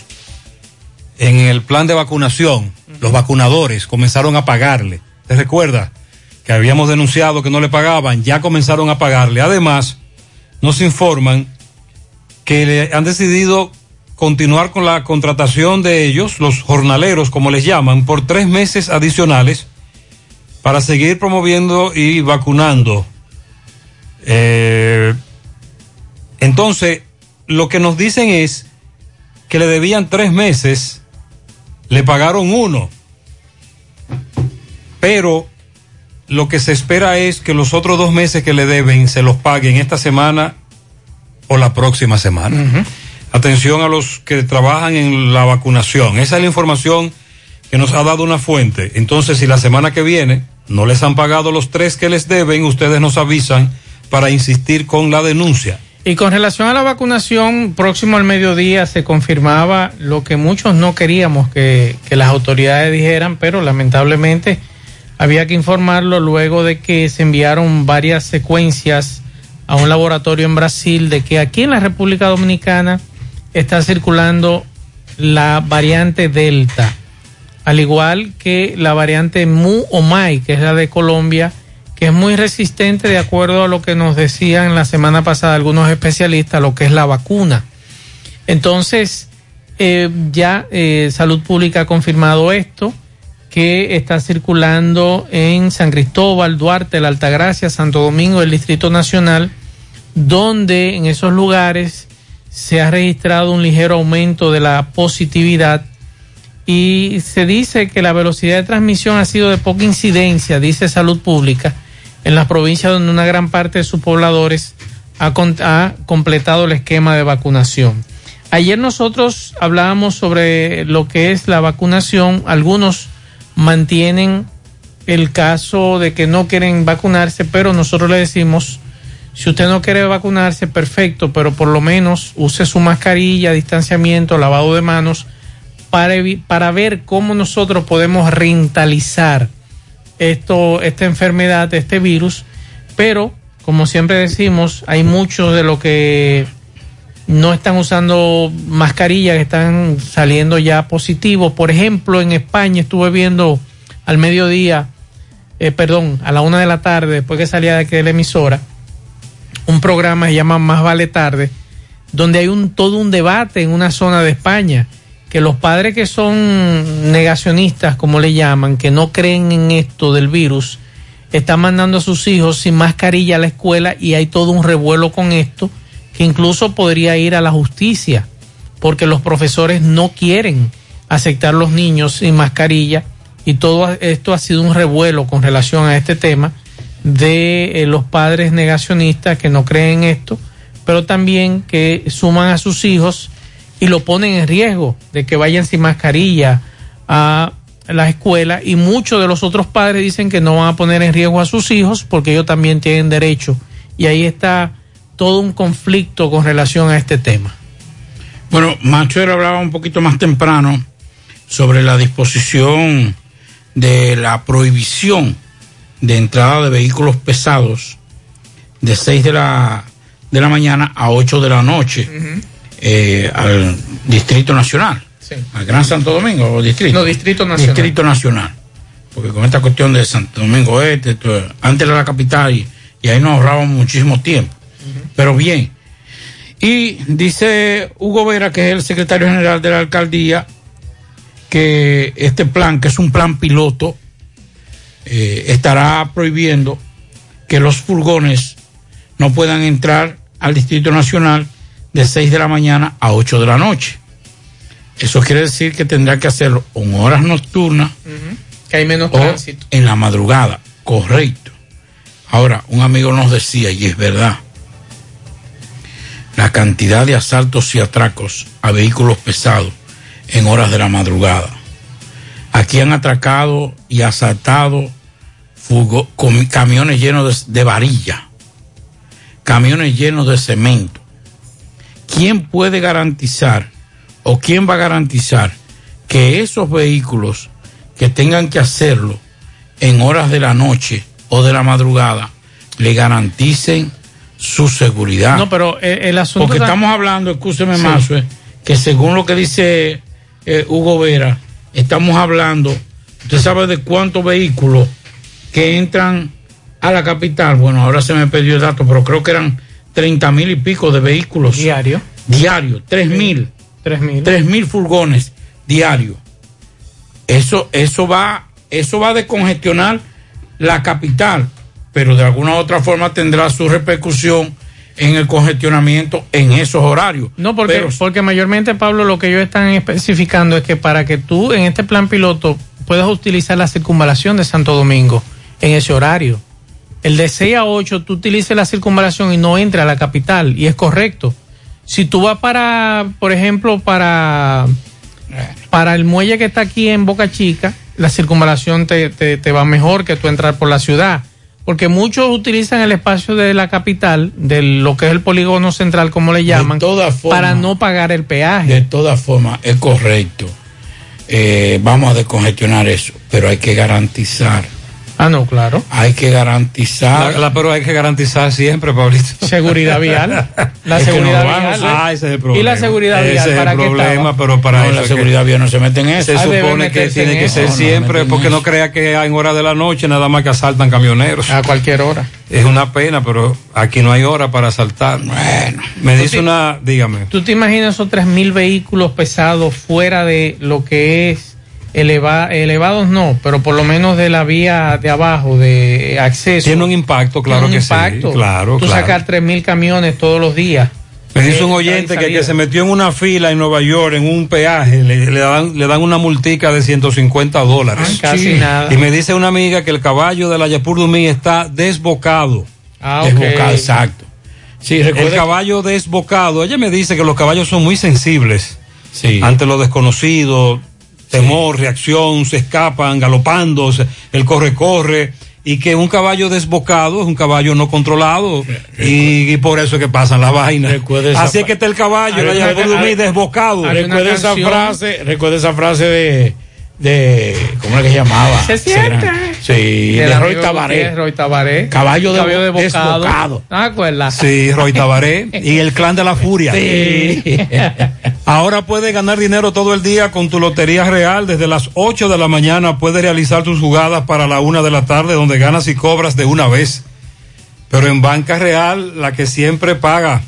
en el plan de vacunación, los vacunadores comenzaron a pagarle. ¿Te recuerda? Que habíamos denunciado que no le pagaban, ya comenzaron a pagarle. Además, nos informan que le han decidido continuar con la contratación de ellos, los jornaleros, como les llaman, por tres meses adicionales para seguir promoviendo y vacunando. Eh, entonces, lo que nos dicen es que le debían tres meses, le pagaron uno, pero lo que se espera es que los otros dos meses que le deben se los paguen esta semana o la próxima semana. Atención a los que trabajan en la vacunación. Esa es la información que nos ha dado una fuente. Entonces, si la semana que viene no les han pagado los tres que les deben, ustedes nos avisan para insistir con la denuncia. Y con relación a la vacunación, próximo al mediodía se confirmaba lo que muchos no queríamos que, que las autoridades dijeran, pero lamentablemente había que informarlo luego de que se enviaron varias secuencias a un laboratorio en Brasil de que aquí en la República Dominicana está circulando la variante Delta, al igual que la variante Mu o Mai, que es la de Colombia, que es muy resistente de acuerdo a lo que nos decían la semana pasada algunos especialistas, lo que es la vacuna. Entonces, eh, ya eh, Salud Pública ha confirmado esto, que está circulando en San Cristóbal, Duarte, La Altagracia, Santo Domingo, el Distrito Nacional, donde en esos lugares se ha registrado un ligero aumento de la positividad y se dice que la velocidad de transmisión ha sido de poca incidencia, dice Salud Pública, en las provincias donde una gran parte de sus pobladores ha, completado el esquema de vacunación. Ayer nosotros hablábamos sobre lo que es la vacunación. Algunos mantienen el caso de que no quieren vacunarse, pero nosotros le decimos, si usted no quiere vacunarse, perfecto, pero por lo menos use su mascarilla, distanciamiento, lavado de manos, para, para ver cómo nosotros podemos rentalizar esto, esta enfermedad, este virus, pero como siempre decimos, hay muchos de los que no están usando mascarillas, están saliendo ya positivos. Por ejemplo, en España estuve viendo al mediodía, eh, perdón, a la una de la tarde, después que salía de aquí de la emisora, un programa que se llama Más Vale Tarde, donde hay un todo un debate en una zona de España, que los padres que son negacionistas, como le llaman, que no creen en esto del virus, están mandando a sus hijos sin mascarilla a la escuela y hay todo un revuelo con esto, que incluso podría ir a la justicia, porque los profesores no quieren aceptar los niños sin mascarilla y todo esto ha sido un revuelo con relación a este tema de eh, los padres negacionistas que no creen en esto, pero también que suman a sus hijos y lo ponen en riesgo de que vayan sin mascarilla a la escuela y muchos de los otros padres dicen que no van a poner en riesgo a sus hijos porque ellos también tienen derecho. Y ahí está todo un conflicto con relación a este tema. Bueno, Machuero hablaba un poquito más temprano sobre la disposición de la prohibición de entrada de vehículos pesados de 6 de la, de la mañana a 8 de la noche eh, al Distrito Nacional, Sí. al Gran Santo Domingo o Distrito. No, Distrito Nacional. Distrito Nacional. Porque con esta cuestión de Santo Domingo Este, antes era la capital y, y ahí nos ahorrábamos muchísimo tiempo. Pero bien. Y dice Hugo Vera, que es el secretario general de la alcaldía, que este plan, que es un plan piloto, eh, estará prohibiendo que los furgones no puedan entrar al Distrito Nacional de 6 de la mañana a 8 de la noche. Eso quiere decir que tendrá que hacerlo en horas nocturnas Que hay menos o tránsito. en la madrugada. Correcto. Ahora, un amigo nos decía, y es verdad, la cantidad de asaltos y atracos a vehículos pesados en horas de la madrugada. Aquí han atracado y asaltado com- camiones llenos de, de varilla, camiones llenos de cemento. ¿Quién puede garantizar o quién va a garantizar que esos vehículos que tengan que hacerlo en horas de la noche o de la madrugada le garanticen su seguridad? No, pero eh, el asunto... Porque ta- estamos hablando, escúcheme Sí. más, eh, que según lo que dice eh, Hugo Vera, estamos hablando, usted sabe de cuántos vehículos que entran a la capital. Bueno, ahora se me perdió el dato, pero creo que eran 30 mil y pico de vehículos. Diario. Diario, 3 mil. 3 mil. 3 mil furgones diarios. Eso, eso va, eso va a descongestionar la capital, pero de alguna u otra forma tendrá su repercusión en el congestionamiento en esos horarios. No, porque, Pero- porque mayormente, Pablo, lo que ellos están especificando es que para que tú en este plan piloto puedas utilizar la circunvalación de Santo Domingo en ese horario. El de 6 a 8 tú utilices la circunvalación y no entres a la capital, y es correcto. Si tú vas para, por ejemplo, para, para el muelle que está aquí en Boca Chica, la circunvalación te, te, te va mejor que tú entrar por la ciudad. Porque muchos utilizan el espacio de la capital, de lo que es el polígono central, como le llaman, para no pagar el peaje. De todas formas, es correcto. Eh, vamos a descongestionar eso, pero hay que garantizar. Ah, no, claro. Hay que garantizar. La, la- pero hay que garantizar siempre, Pablito. Seguridad vial. La Es seguridad no vial. sí. Ah, ese es el problema. Y la seguridad Ese vial, es ¿para el problema, estaba? pero para No, eso la es que seguridad vial no se mete en eso. Se Ah, supone que tiene en que eso. ser No, siempre, porque no crea que en hora de la noche nada más que asaltan camioneros. A cualquier hora. Es una pena, pero aquí no hay hora para asaltar. Bueno. Me dice una, dígame. ¿Tú te imaginas esos 3.000 vehículos pesados fuera de lo que es eleva- elevados? No, pero por lo menos de la vía de abajo, de acceso. Tiene un impacto, claro que impacto. sí. Claro, Tú claro. sacar 3.000 camiones todos los días. Me dice un Eh, oyente que, que se metió en una fila en Nueva York, en un peaje, le, le dan, le dan una multica de 150 dólares. Casi nada. Y me dice una amiga que el caballo de la Yapur Dumí está desbocado. Ah, ok. Desbocado, exacto. Sí, El caballo desbocado. Ella me dice que los caballos son muy sensibles Sí. ante lo desconocido. Temor, reacción, se escapan galopando, se- el corre-corre, y que un caballo desbocado es un caballo no controlado, y, y por eso es que pasan las vainas. Así es que está el caballo, Hay la hay- desbocado. Recuerda esa frase, recuerda esa frase de, de ¿cómo era que se llamaba? Se siente. Sí, Del de Roy Tabaré. Roy Tabaré. Caballo de- desbocado. desbocado. ¿No te acuerdas? Sí, Roy Tabaré y el clan de la furia. Sí. Ahora puedes ganar dinero todo el día con tu Lotería Real. Desde las 8 de la mañana puedes realizar tus jugadas para la una de la tarde, donde ganas y cobras de una vez. Pero en Banca Real, la que siempre paga.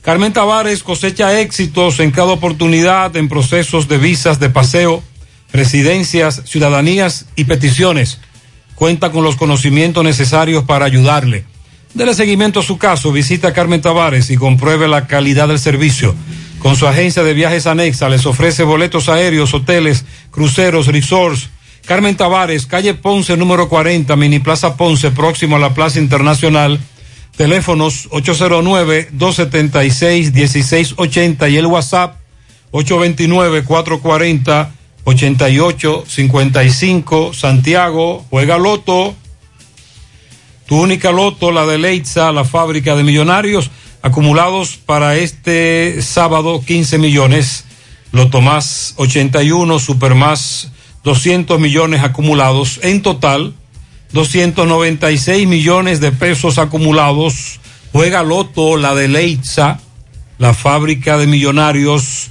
Carmen Tavares cosecha éxitos en cada oportunidad en procesos de visas de paseo, residencias, ciudadanías y peticiones. Cuenta con los conocimientos necesarios para ayudarle. Dele seguimiento a su caso, visita a Carmen Tavares y compruebe la calidad del servicio. Con su agencia de viajes anexa les ofrece boletos aéreos, hoteles, cruceros, resorts. Carmen Tavares, calle Ponce número 40, Mini Plaza Ponce, próximo a la Plaza Internacional. Teléfonos 809-276-1680 y el WhatsApp 829-440-8855. Santiago, juega Loto. Tu única Loto, la de Leitza, la fábrica de millonarios, acumulados para este sábado 15 millones. Loto más 81, Super más 200 millones acumulados. En total, 296 millones de pesos acumulados. Juega Loto, la de Leitza, la fábrica de millonarios.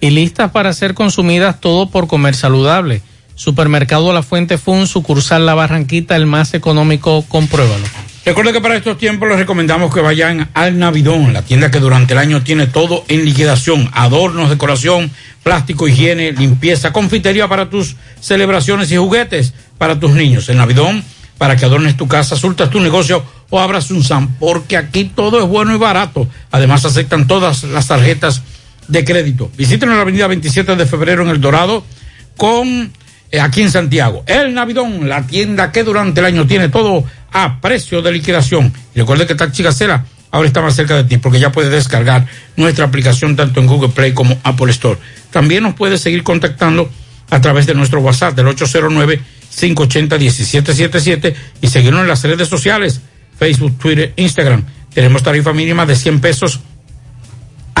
y listas para ser consumidas todo por comer saludable. Supermercado La Fuente Fun, sucursal La Barranquita, el más económico, compruébalo. Recuerde que para estos tiempos les recomendamos que vayan al Navidón, la tienda que durante el año tiene todo en liquidación, adornos, decoración, plástico, higiene, limpieza, confitería para tus celebraciones y juguetes para tus niños. El Navidón, para que adornes tu casa, surtas tu negocio o abras un SAM, porque aquí todo es bueno y barato. Además aceptan todas las tarjetas de crédito. Visítenos en la avenida 27 de febrero en El Dorado con eh, aquí en Santiago. El Navidón, la tienda que durante el año tiene todo a precio de liquidación. Y recuerde que Taxi Gacela ahora está más cerca de ti porque ya puedes descargar nuestra aplicación tanto en Google Play como Apple Store. También nos puedes seguir contactando a través de nuestro WhatsApp del 809-580-1777 y seguirnos en las redes sociales, Facebook, Twitter, Instagram. Tenemos tarifa mínima de 100 pesos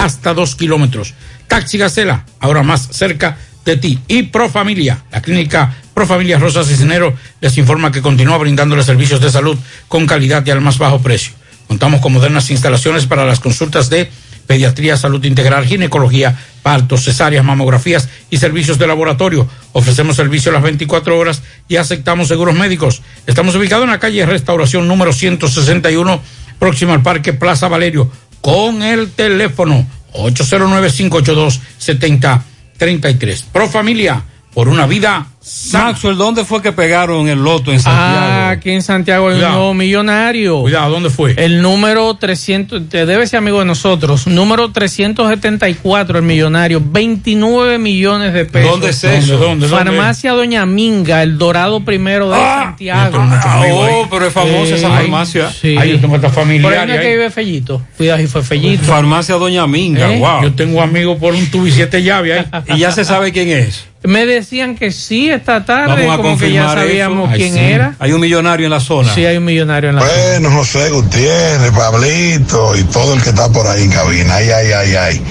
hasta 2 kilómetros. Taxi Gacela, ahora más cerca de ti. Y Profamilia, la clínica Profamilia Rosa Cisnero les informa que continúa brindándoles servicios de salud con calidad y al más bajo precio. Contamos con modernas instalaciones para las consultas de pediatría, salud integral, ginecología, partos, cesáreas, mamografías y servicios de laboratorio. Ofrecemos servicio a las 24 horas y aceptamos seguros médicos. Estamos ubicados en la calle Restauración número 161, próximo al Parque Plaza Valerio, con el teléfono 809-582-7033. Pro Familia, por una vida Maxwell, ¿dónde fue que pegaron el loto en Santiago? Ah, aquí en Santiago hay un nuevo millonario. Cuidado, ¿dónde fue? El número 300, te debe ser amigo de nosotros, número 374, el millonario, 29 millones de pesos. ¿Dónde es eso? ¿Dónde, dónde, dónde? Farmacia Doña Minga, el dorado primero de Santiago. Ah, oh, pero es famosa esa farmacia. sí. Ahí yo tengo esta Por ahí familiar. no es que vive Fellito. Cuidado si fue Fellito. Farmacia Doña Minga, ¿Eh? wow. Yo tengo amigos por un tubo y siete llaves ahí. Y ya se sabe quién es. Me decían que sí esta tarde, Vamos a como que ya confirmar sabíamos eso. Ay, quién sí. era. Hay un millonario en la zona. Sí, hay un millonario en la zona. Bueno, José Gutiérrez, Pablito y todo el que está por ahí en cabina. Ay, ay, ay, ay.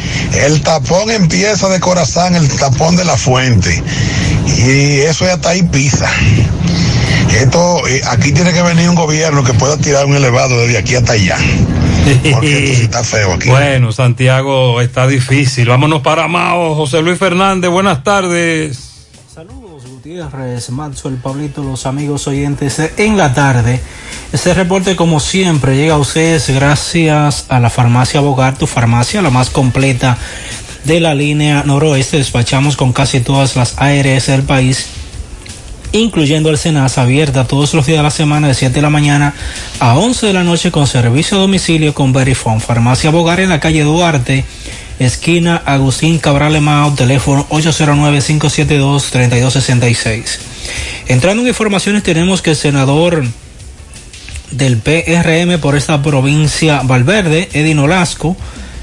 El tapón empieza de corazón, el tapón de la fuente. Y eso ya está ahí pisa. Esto, eh, aquí tiene que venir un gobierno que pueda tirar un elevado desde aquí hasta allá. Porque esto sí está feo aquí. Bueno, Santiago está difícil. Vámonos para Mao. José Luis Fernández, buenas tardes. Gutiérrez, Maxwell, Pablito, los amigos oyentes en la tarde. Este reporte, como siempre, llega a ustedes gracias a la farmacia Bogar, tu farmacia, la más completa de la línea noroeste. Despachamos con casi todas las ARS del país incluyendo el Senasa, abierta todos los días de la semana de 7 de la mañana a 11 de la noche con servicio a domicilio con Verifone. Farmacia Bogar en la calle Duarte, esquina Agustín Cabral Emao, teléfono 809-572-3266. Entrando en informaciones, tenemos que el senador del PRM por esta provincia Valverde, Edino Olasco,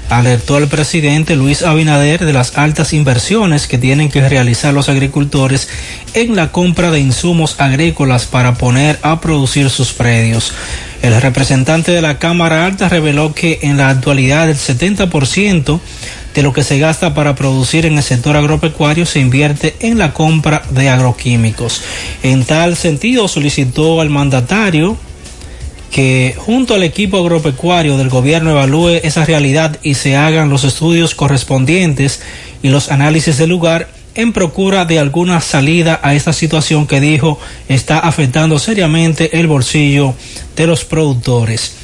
alertó al presidente Luis Abinader de las altas inversiones que tienen que realizar los agricultores en la compra de insumos agrícolas para poner a producir sus predios. El representante de la Cámara Alta reveló que en la actualidad el 70% de lo que se gasta para producir en el sector agropecuario se invierte en la compra de agroquímicos. En tal sentido, solicitó al mandatario que junto al equipo agropecuario del gobierno evalúe esa realidad y se hagan los estudios correspondientes y los análisis del lugar en procura de alguna salida a esta situación que dijo está afectando seriamente el bolsillo de los productores.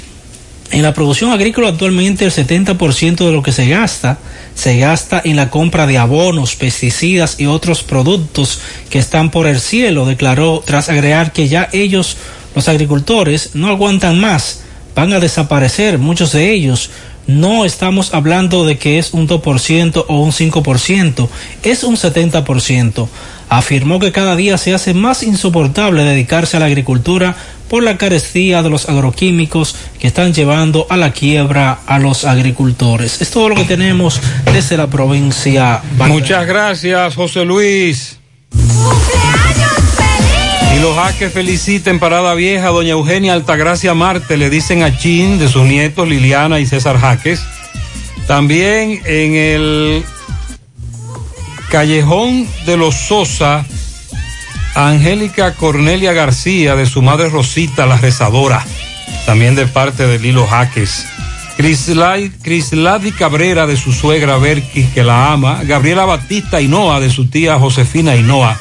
En la producción agrícola actualmente el 70% de lo que se gasta se gasta en la compra de abonos, pesticidas y otros productos que están por el cielo, declaró tras agregar que ya ellos los agricultores no aguantan más, van a desaparecer muchos de ellos. No estamos hablando de que es un 2% o un 5%, es un 70%. Afirmó que cada día se hace más insoportable dedicarse a la agricultura por la carestía de los agroquímicos que están llevando a la quiebra a los agricultores. Es todo lo que tenemos desde la provincia. Muchas gracias, José Luis. Y los jaques feliciten Parada Vieja, doña Eugenia Altagracia Marte, le dicen a Chin de sus nietos Liliana y César Jaques. También en el Callejón de los Sosa, Angélica Cornelia García, de su madre Rosita, la rezadora, también de parte de Lilo Jaques. Crisladi Cabrera, de su suegra Berkis, que la ama. Gabriela Batista Hinoa, de su tía Josefina Hinoa.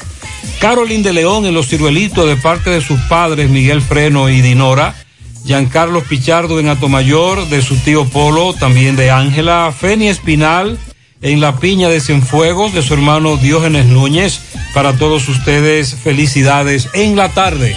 Carolyn de León en Los Ciruelitos de parte de sus padres Miguel Freno y Dinora. Giancarlos Pichardo en Atomayor de su tío Polo, también de Ángela. Feni Espinal en La Piña de Cienfuegos de su hermano Diógenes Núñez. Para todos ustedes, felicidades en la tarde.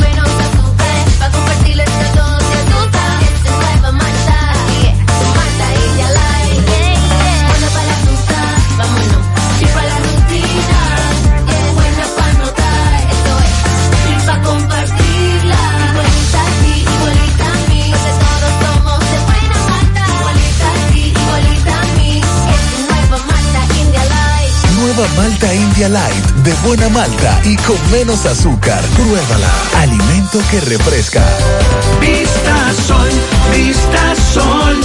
Light de buena malta y con menos azúcar. Pruébala. Alimento que refresca. Vista Sol, Vista Sol,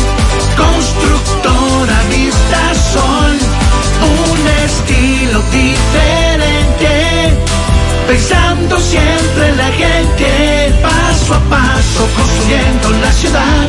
constructora Vista Sol, un estilo diferente, pensando siempre en la gente, paso a paso construyendo la ciudad,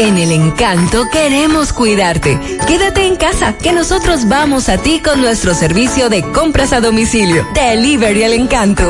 En el encanto queremos cuidarte. Quédate en casa, que nosotros vamos a ti con nuestro servicio de compras a domicilio. Delivery el encanto.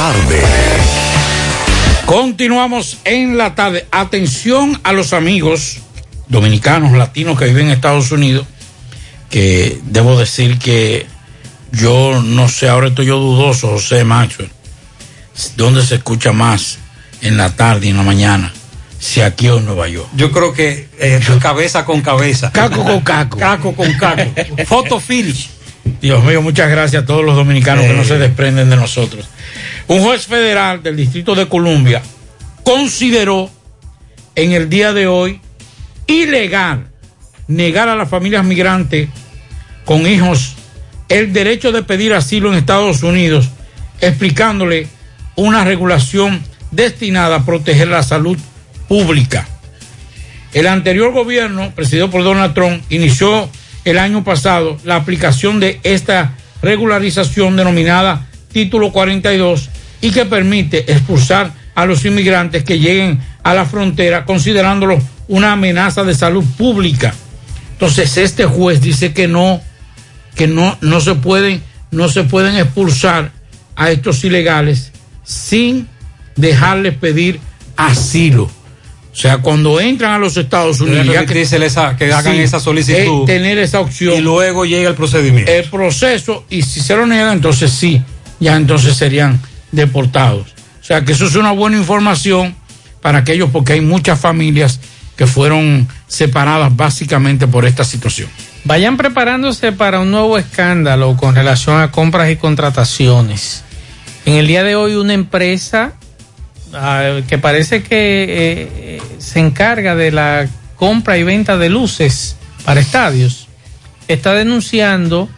Tarde. Continuamos en la tarde. Atención a los amigos dominicanos, latinos que viven en Estados Unidos, que debo decir que yo no sé, ahora estoy yo dudoso, José Maxwell, ¿dónde se escucha más en la tarde y en la mañana? Si aquí o en Nueva York. Yo creo que eh, cabeza con cabeza. Caco con caco. Caco con caco. Foto finish. Dios mío, muchas gracias a todos los dominicanos que no se desprenden de nosotros. Un juez federal del Distrito de Columbia consideró en el día de hoy ilegal negar a las familias migrantes con hijos el derecho de pedir asilo en Estados Unidos, explicándole una regulación destinada a proteger la salud pública. El anterior gobierno, presidido por Donald Trump, inició el año pasado la aplicación de esta regularización denominada Título 42 y que permite expulsar a los inmigrantes que lleguen a la frontera considerándolo una amenaza de salud pública. Entonces este juez dice que no, que no, no se pueden, no se pueden expulsar a estos ilegales sin dejarles pedir asilo. O sea, cuando entran a los Estados Unidos, ya que, esa, que hagan Sí, esa solicitud. tener esa opción. Y luego llega el procedimiento. El proceso, y si se lo niegan, entonces sí, ya entonces serían deportados. O sea, que eso es una buena información para aquellos, porque hay muchas familias que fueron separadas básicamente por esta situación. Vayan preparándose para un nuevo escándalo con relación a compras y contrataciones. En el día de hoy una empresa ah, que parece que eh, eh, se encarga de la compra y venta de luces para estadios está denunciando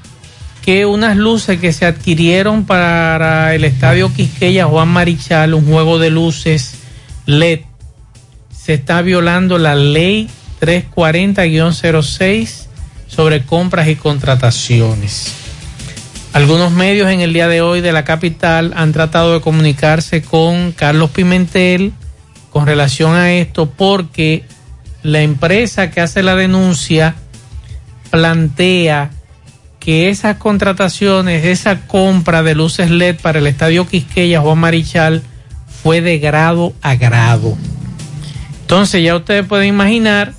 que unas luces que se adquirieron para el estadio Quisqueya Juan Marichal, un juego de luces LED, se está violando la ley 340-06 sobre compras y contrataciones. Algunos medios en el día de hoy de la capital han tratado de comunicarse con Carlos Pimentel con relación a esto porque la empresa que hace la denuncia plantea que esas contrataciones, esa compra de luces LED para el Estadio Quisqueya Juan Marichal fue de grado a grado. Entonces ya ustedes pueden imaginar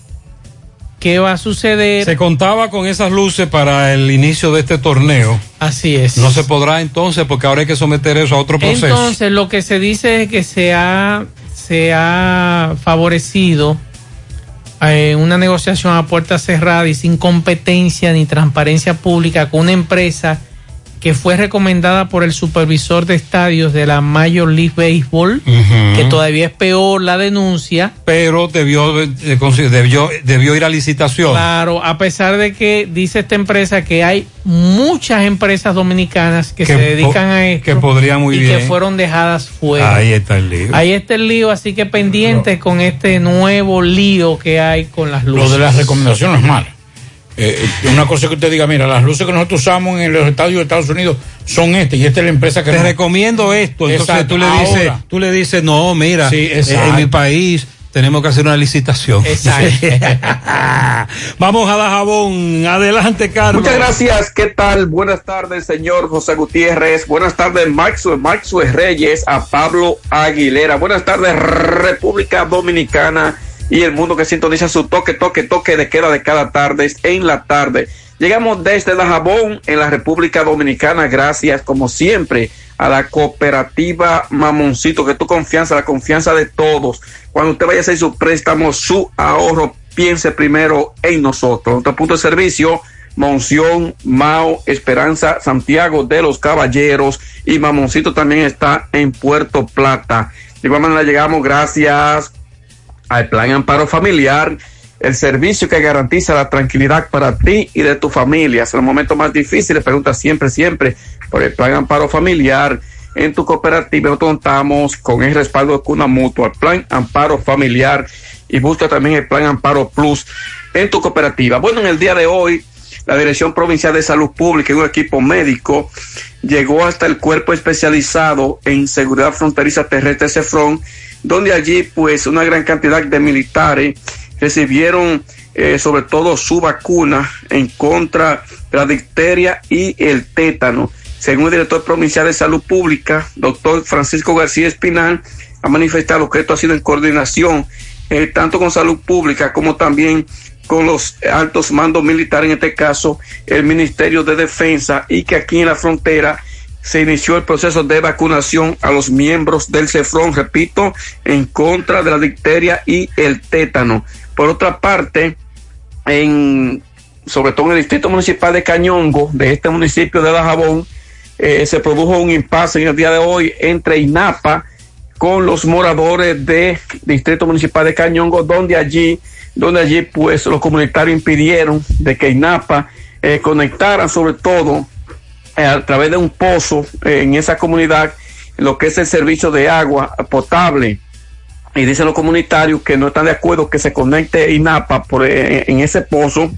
qué va a suceder. Se contaba con esas luces para el inicio de este torneo. Así es. No se podrá entonces porque ahora hay que someter eso a otro proceso. Entonces lo que se dice es que se ha, se ha favorecido en una negociación a puerta cerrada y sin competencia ni transparencia pública con una empresa que fue recomendada por el supervisor de estadios de la Major League Baseball, que todavía es peor la denuncia. Pero debió, eh, debió, debió ir a licitación. Claro, a pesar de que dice esta empresa que hay muchas empresas dominicanas que, Que se dedican a esto que podrían muy y bien. que fueron dejadas fuera. Ahí está el lío. Ahí está el lío, así que pendientes con este nuevo lío que hay con las luces. Lo de las recomendaciones no es malo. Eh, una cosa que usted diga, mira, las luces que nosotros usamos en los estadios de Estados Unidos son estas y esta es la empresa que Te nos- recomiendo esto. Entonces Exacto, tú le dices, ahora. tú le dices, no, mira, Sí, eh, en mi país tenemos que hacer una licitación. Vamos a Dajabón. Adelante, Carlos. Muchas gracias. ¿Qué tal? Buenas tardes, señor José Gutiérrez. Buenas tardes, Maxwell, Maxwell Reyes, a Pablo Aguilera. Buenas tardes, República Dominicana y el mundo que sintoniza su toque, toque, toque de queda de cada tarde en la tarde. Llegamos desde Dajabón, en la República Dominicana, gracias, como siempre, a la cooperativa Mamoncito, que tu confianza, la confianza de todos. Cuando usted vaya a hacer su préstamo, su ahorro, piense primero en nosotros. Nuestro punto de servicio, Monción, Mao, Esperanza, Santiago de los Caballeros y Mamoncito también está en Puerto Plata. De igual manera llegamos gracias al Plan Amparo Familiar, el servicio que garantiza la tranquilidad para ti y de tu familia. En los momentos más difíciles, pregunta siempre, siempre por el Plan Amparo Familiar. En tu cooperativa nosotros contamos con el respaldo de Cuna Mutua, el Plan Amparo Familiar y busca también el Plan Amparo Plus en tu cooperativa. Bueno, en el día de hoy, la Dirección Provincial de Salud Pública y un equipo médico llegó hasta el cuerpo especializado en seguridad fronteriza terrestre CEFRON, donde allí pues una gran cantidad de militares recibieron eh, sobre todo su vacuna en contra de la difteria y el tétano. Según el director provincial de salud pública, doctor Francisco García Espinal, ha manifestado que esto ha sido en coordinación eh, tanto con salud pública como también con los altos mandos militares, en este caso el Ministerio de Defensa, y que aquí en la frontera se inició el proceso de vacunación a los miembros del CEFRON, repito, en contra de la difteria y el tétano. Por otra parte, en, sobre todo en el distrito municipal de Cañongo, de este municipio de Dajabón, eh, se produjo un impasse en el día de hoy entre INAPA con los moradores del distrito municipal de Cañongo, donde allí donde allí pues los comunitarios impidieron de que INAPA eh, conectara sobre todo a través de un pozo eh, en esa comunidad lo que es el servicio de agua potable. Y dicen los comunitarios que no están de acuerdo que se conecte INAPA por, eh, en ese pozo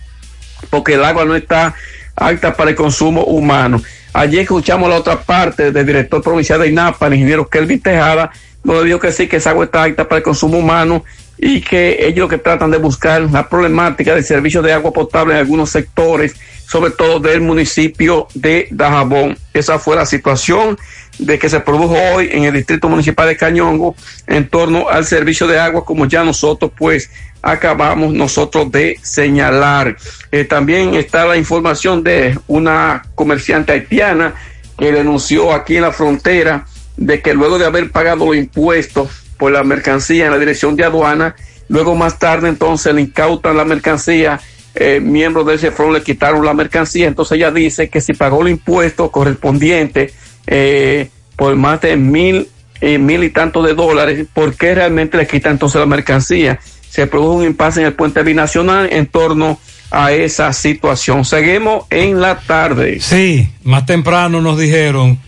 porque el agua no está apta para el consumo humano. Allí escuchamos la otra parte del director provincial de INAPA, el ingeniero Kelvin Tejada, donde dijo que sí, que esa agua está apta para el consumo humano y que ellos lo que tratan de buscar la problemática del servicio de agua potable en algunos sectores, sobre todo del municipio de Dajabón. Esa fue la situación de que se produjo hoy en el distrito municipal de Cañongo en torno al servicio de agua, como ya nosotros pues acabamos nosotros de señalar. Eh, también está la información de una comerciante haitiana que denunció aquí en la frontera de que luego de haber pagado los impuestos por la mercancía en la dirección de aduana. Luego más tarde entonces le incautan la mercancía, eh, miembros de ese front le quitaron la mercancía, entonces ella dice que si pagó el impuesto correspondiente eh, por más de mil, eh, mil y tanto de dólares, ¿por qué realmente le quitan entonces la mercancía? Se produjo un impasse en el puente binacional en torno a esa situación. Seguimos en la tarde. Sí, más temprano nos dijeron,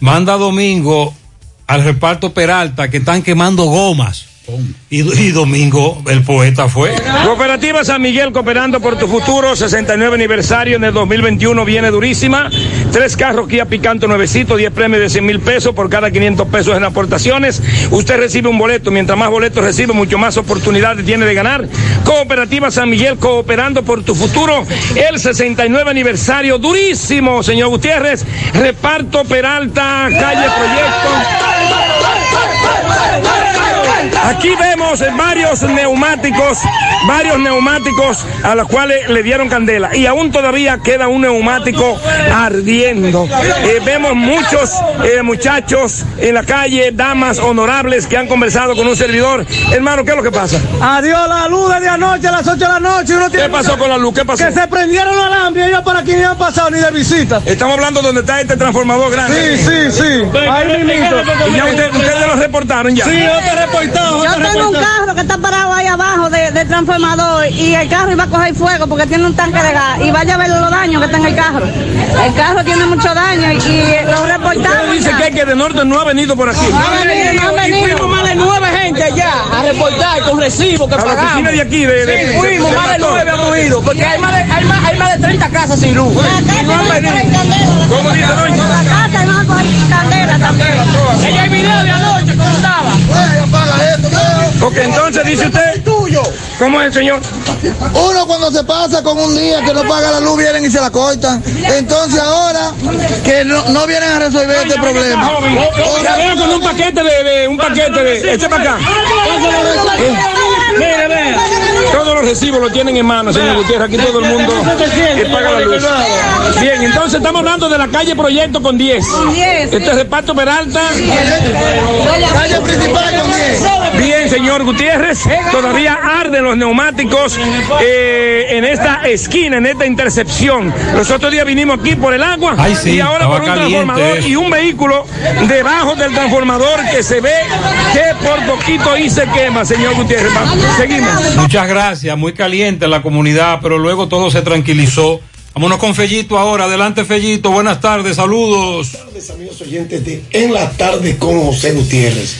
manda domingo al reparto Peralta que están quemando gomas. Y, y, domingo el poeta fue. Cooperativa San Miguel cooperando por tu futuro, 69 aniversario en el 2021 viene durísima. Tres carros Kia Picanto nuevecito, 10 premios de 100 mil pesos por cada 500 pesos en aportaciones. Usted recibe un boleto, mientras más boletos recibe, mucho más oportunidades tiene de ganar. Cooperativa San Miguel cooperando por tu futuro, el 69 aniversario durísimo, señor Gutiérrez. Reparto Peralta, calle Proyecto. Aquí vemos varios neumáticos, varios neumáticos a los cuales le dieron candela y aún todavía queda un neumático ardiendo. Eh, vemos muchos eh, muchachos en la calle, damas honorables que han conversado con un servidor. Hermano, ¿qué es lo que pasa? Adiós la luz desde anoche a las 8 de la noche. Uno ¿Qué pasó con la luz? ¿Qué pasó? Que se prendieron los alambres y ellos por aquí no han pasado ni de visita. Estamos hablando donde está este transformador grande. Sí, sí, sí. Ahí mismo. ¿Y ya usted, ustedes lo reportaron ya? Sí, yo te he reportado. Yo tengo un carro que está parado ahí abajo del de transformador y el carro iba a coger fuego porque tiene un tanque de gas y vaya a ver los daños que está en el carro. El carro tiene mucho daño y, y lo reportamos. Usted dice que, que de norte no ha venido por aquí. No ha venido, no ha venido. Y fuimos más de nueve gente allá a reportar con recibo que A la pagamos. oficina de aquí, de- de- sí, de- fuimos, de más de nueve hemos ido, porque hay más de, hay más, hay más de 30 casas sin luz. Y no han venido. ¿Cómo dice doña? La casa y van a coger candela también. Ella hay video de anoche, ¿cómo estaba? Ok, entonces dice usted. ¿Cómo es, señor? Uno cuando se pasa con un día que no paga la luz vienen y se la cortan. Entonces ahora que no, no vienen a resolver este problema. Veo con un paquete de, de- un paquete de, este para acá. Eh, Mire, vea. Todos los recibos lo tienen en mano, señor Gutiérrez. Aquí todo el mundo eh, paga la luz. Bien, entonces estamos hablando de la calle Proyecto con 10. Este es reparto Peralta. Calle principal con 10. Bien, señor Gutiérrez, todavía arden los neumáticos eh, en esta esquina, en esta intercepción. Los otros días vinimos aquí por el agua Ay, sí, y ahora por un transformador eso. y un vehículo debajo del transformador que se ve que por poquito y se quema, señor Gutiérrez. Seguimos. Muchas gracias, muy caliente la comunidad, pero luego todo se tranquilizó. Vámonos con Fellito ahora. Adelante, Fellito. Buenas tardes, saludos. Buenas tardes, amigos oyentes de En la Tarde con José Gutiérrez.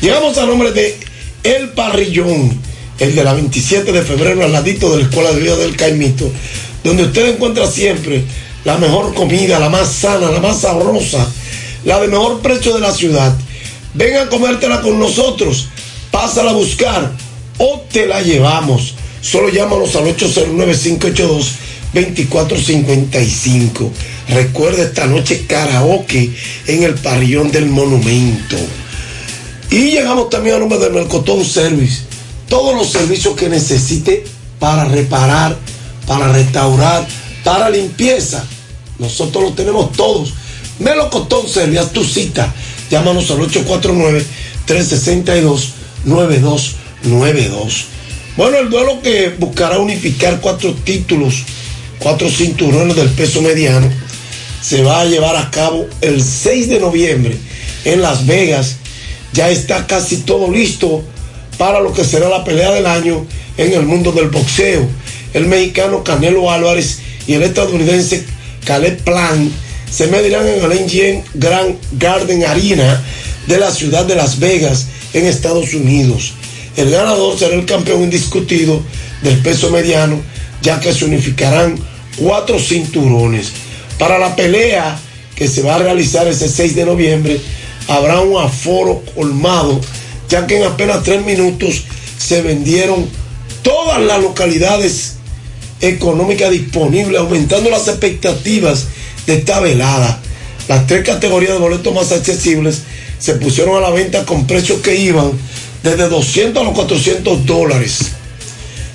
Llegamos al nombre de El Parrillón, el de la 27 de febrero al ladito de la Escuela de Vida del Caimito, donde usted encuentra siempre la mejor comida, la más sana, la más sabrosa, la de mejor precio de la ciudad. Ven a comértela con nosotros, pásala a buscar o te la llevamos. Solo llámanos al 809-582-2455. Recuerda esta noche karaoke en el parrillón del monumento. Y llegamos también a nombre del Melcotón Service. Todos los servicios que necesite para reparar, para restaurar, para limpieza. Nosotros los tenemos todos. Melocotón Service, tu cita. Llámanos al 849-362-9292. Bueno, el duelo que buscará unificar cuatro títulos, cuatro cinturones del peso mediano, se va a llevar a cabo el 6 de noviembre en Las Vegas. Ya está casi todo listo para lo que será la pelea del año en el mundo del boxeo. El mexicano Canelo Álvarez y el estadounidense Caleb Plan se medirán en el MGM Grand Garden Arena de la ciudad de Las Vegas en Estados Unidos. El ganador será el campeón indiscutido del peso mediano, ya que se unificarán cuatro cinturones. Para la pelea que se va a realizar ese 6 de noviembre, habrá un aforo colmado, ya que en apenas tres minutos se vendieron todas las localidades económicas disponibles, aumentando las expectativas de esta velada. Las tres categorías de boletos más accesibles se pusieron a la venta con precios que iban desde 200 a los 400 dólares.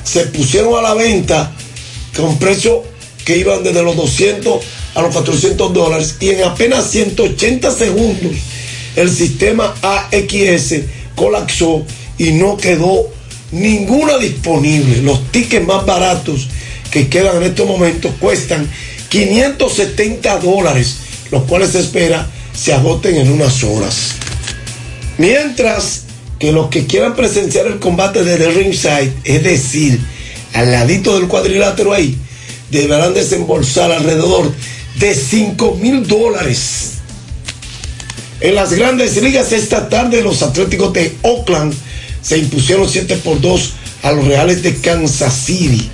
Se pusieron a la venta con precios que iban desde los 200 a los 400 dólares y en apenas 180 segundos el sistema AXS colapsó y no quedó ninguna disponible. Los tickets más baratos que quedan en estos momentos cuestan 570 dólares, los cuales se espera se agoten en unas horas. Mientras que los que quieran presenciar el combate desde ringside, es decir, al ladito del cuadrilátero ahí, deberán desembolsar alrededor de 5 mil dólares. En las grandes ligas esta tarde los Atléticos de Oakland se impusieron 7 por 2 a los Reales de Kansas City.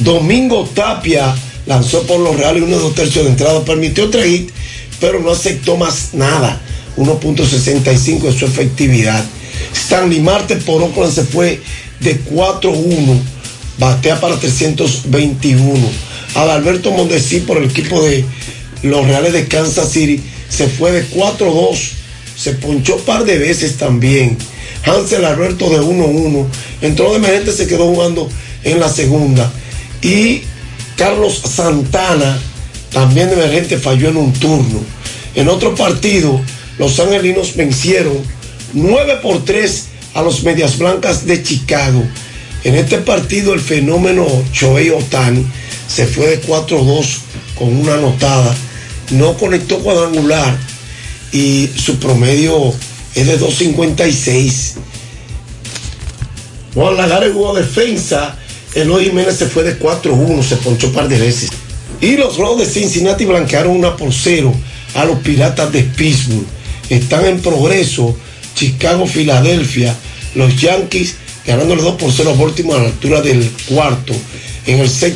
Domingo Tapia lanzó por los Reales uno de dos tercios de entrada, permitió tres hits, pero no aceptó más nada. 1.65 de su efectividad. Stanley Marte por Oakland se fue de 4-1, batea para 321. Adalberto Mondesi por el equipo de los Reales de Kansas City se fue de 4-2, se ponchó par de veces también. Hansel Alberto de 1-1, entró de emergente, se quedó jugando en la segunda. Y Carlos Santana, también de emergente, falló en un turno. En otro partido, los angelinos vencieron 9 por 3 a los Medias Blancas de Chicago. En este partido, el fenómeno Choei Otani se fue de 4-2 con una anotada. No conectó cuadrangular y su promedio es de 2.56. Juan Lagares jugó defensa. Eloy Jiménez se fue de 4-1, se ponchó un par de veces. Y los Rojos de Cincinnati blanquearon una por cero a los Piratas de Pittsburgh. Están en progreso Chicago, Filadelfia, los Yankees ganándole 2 por 0 a Baltimore a la altura del cuarto. En el séptimo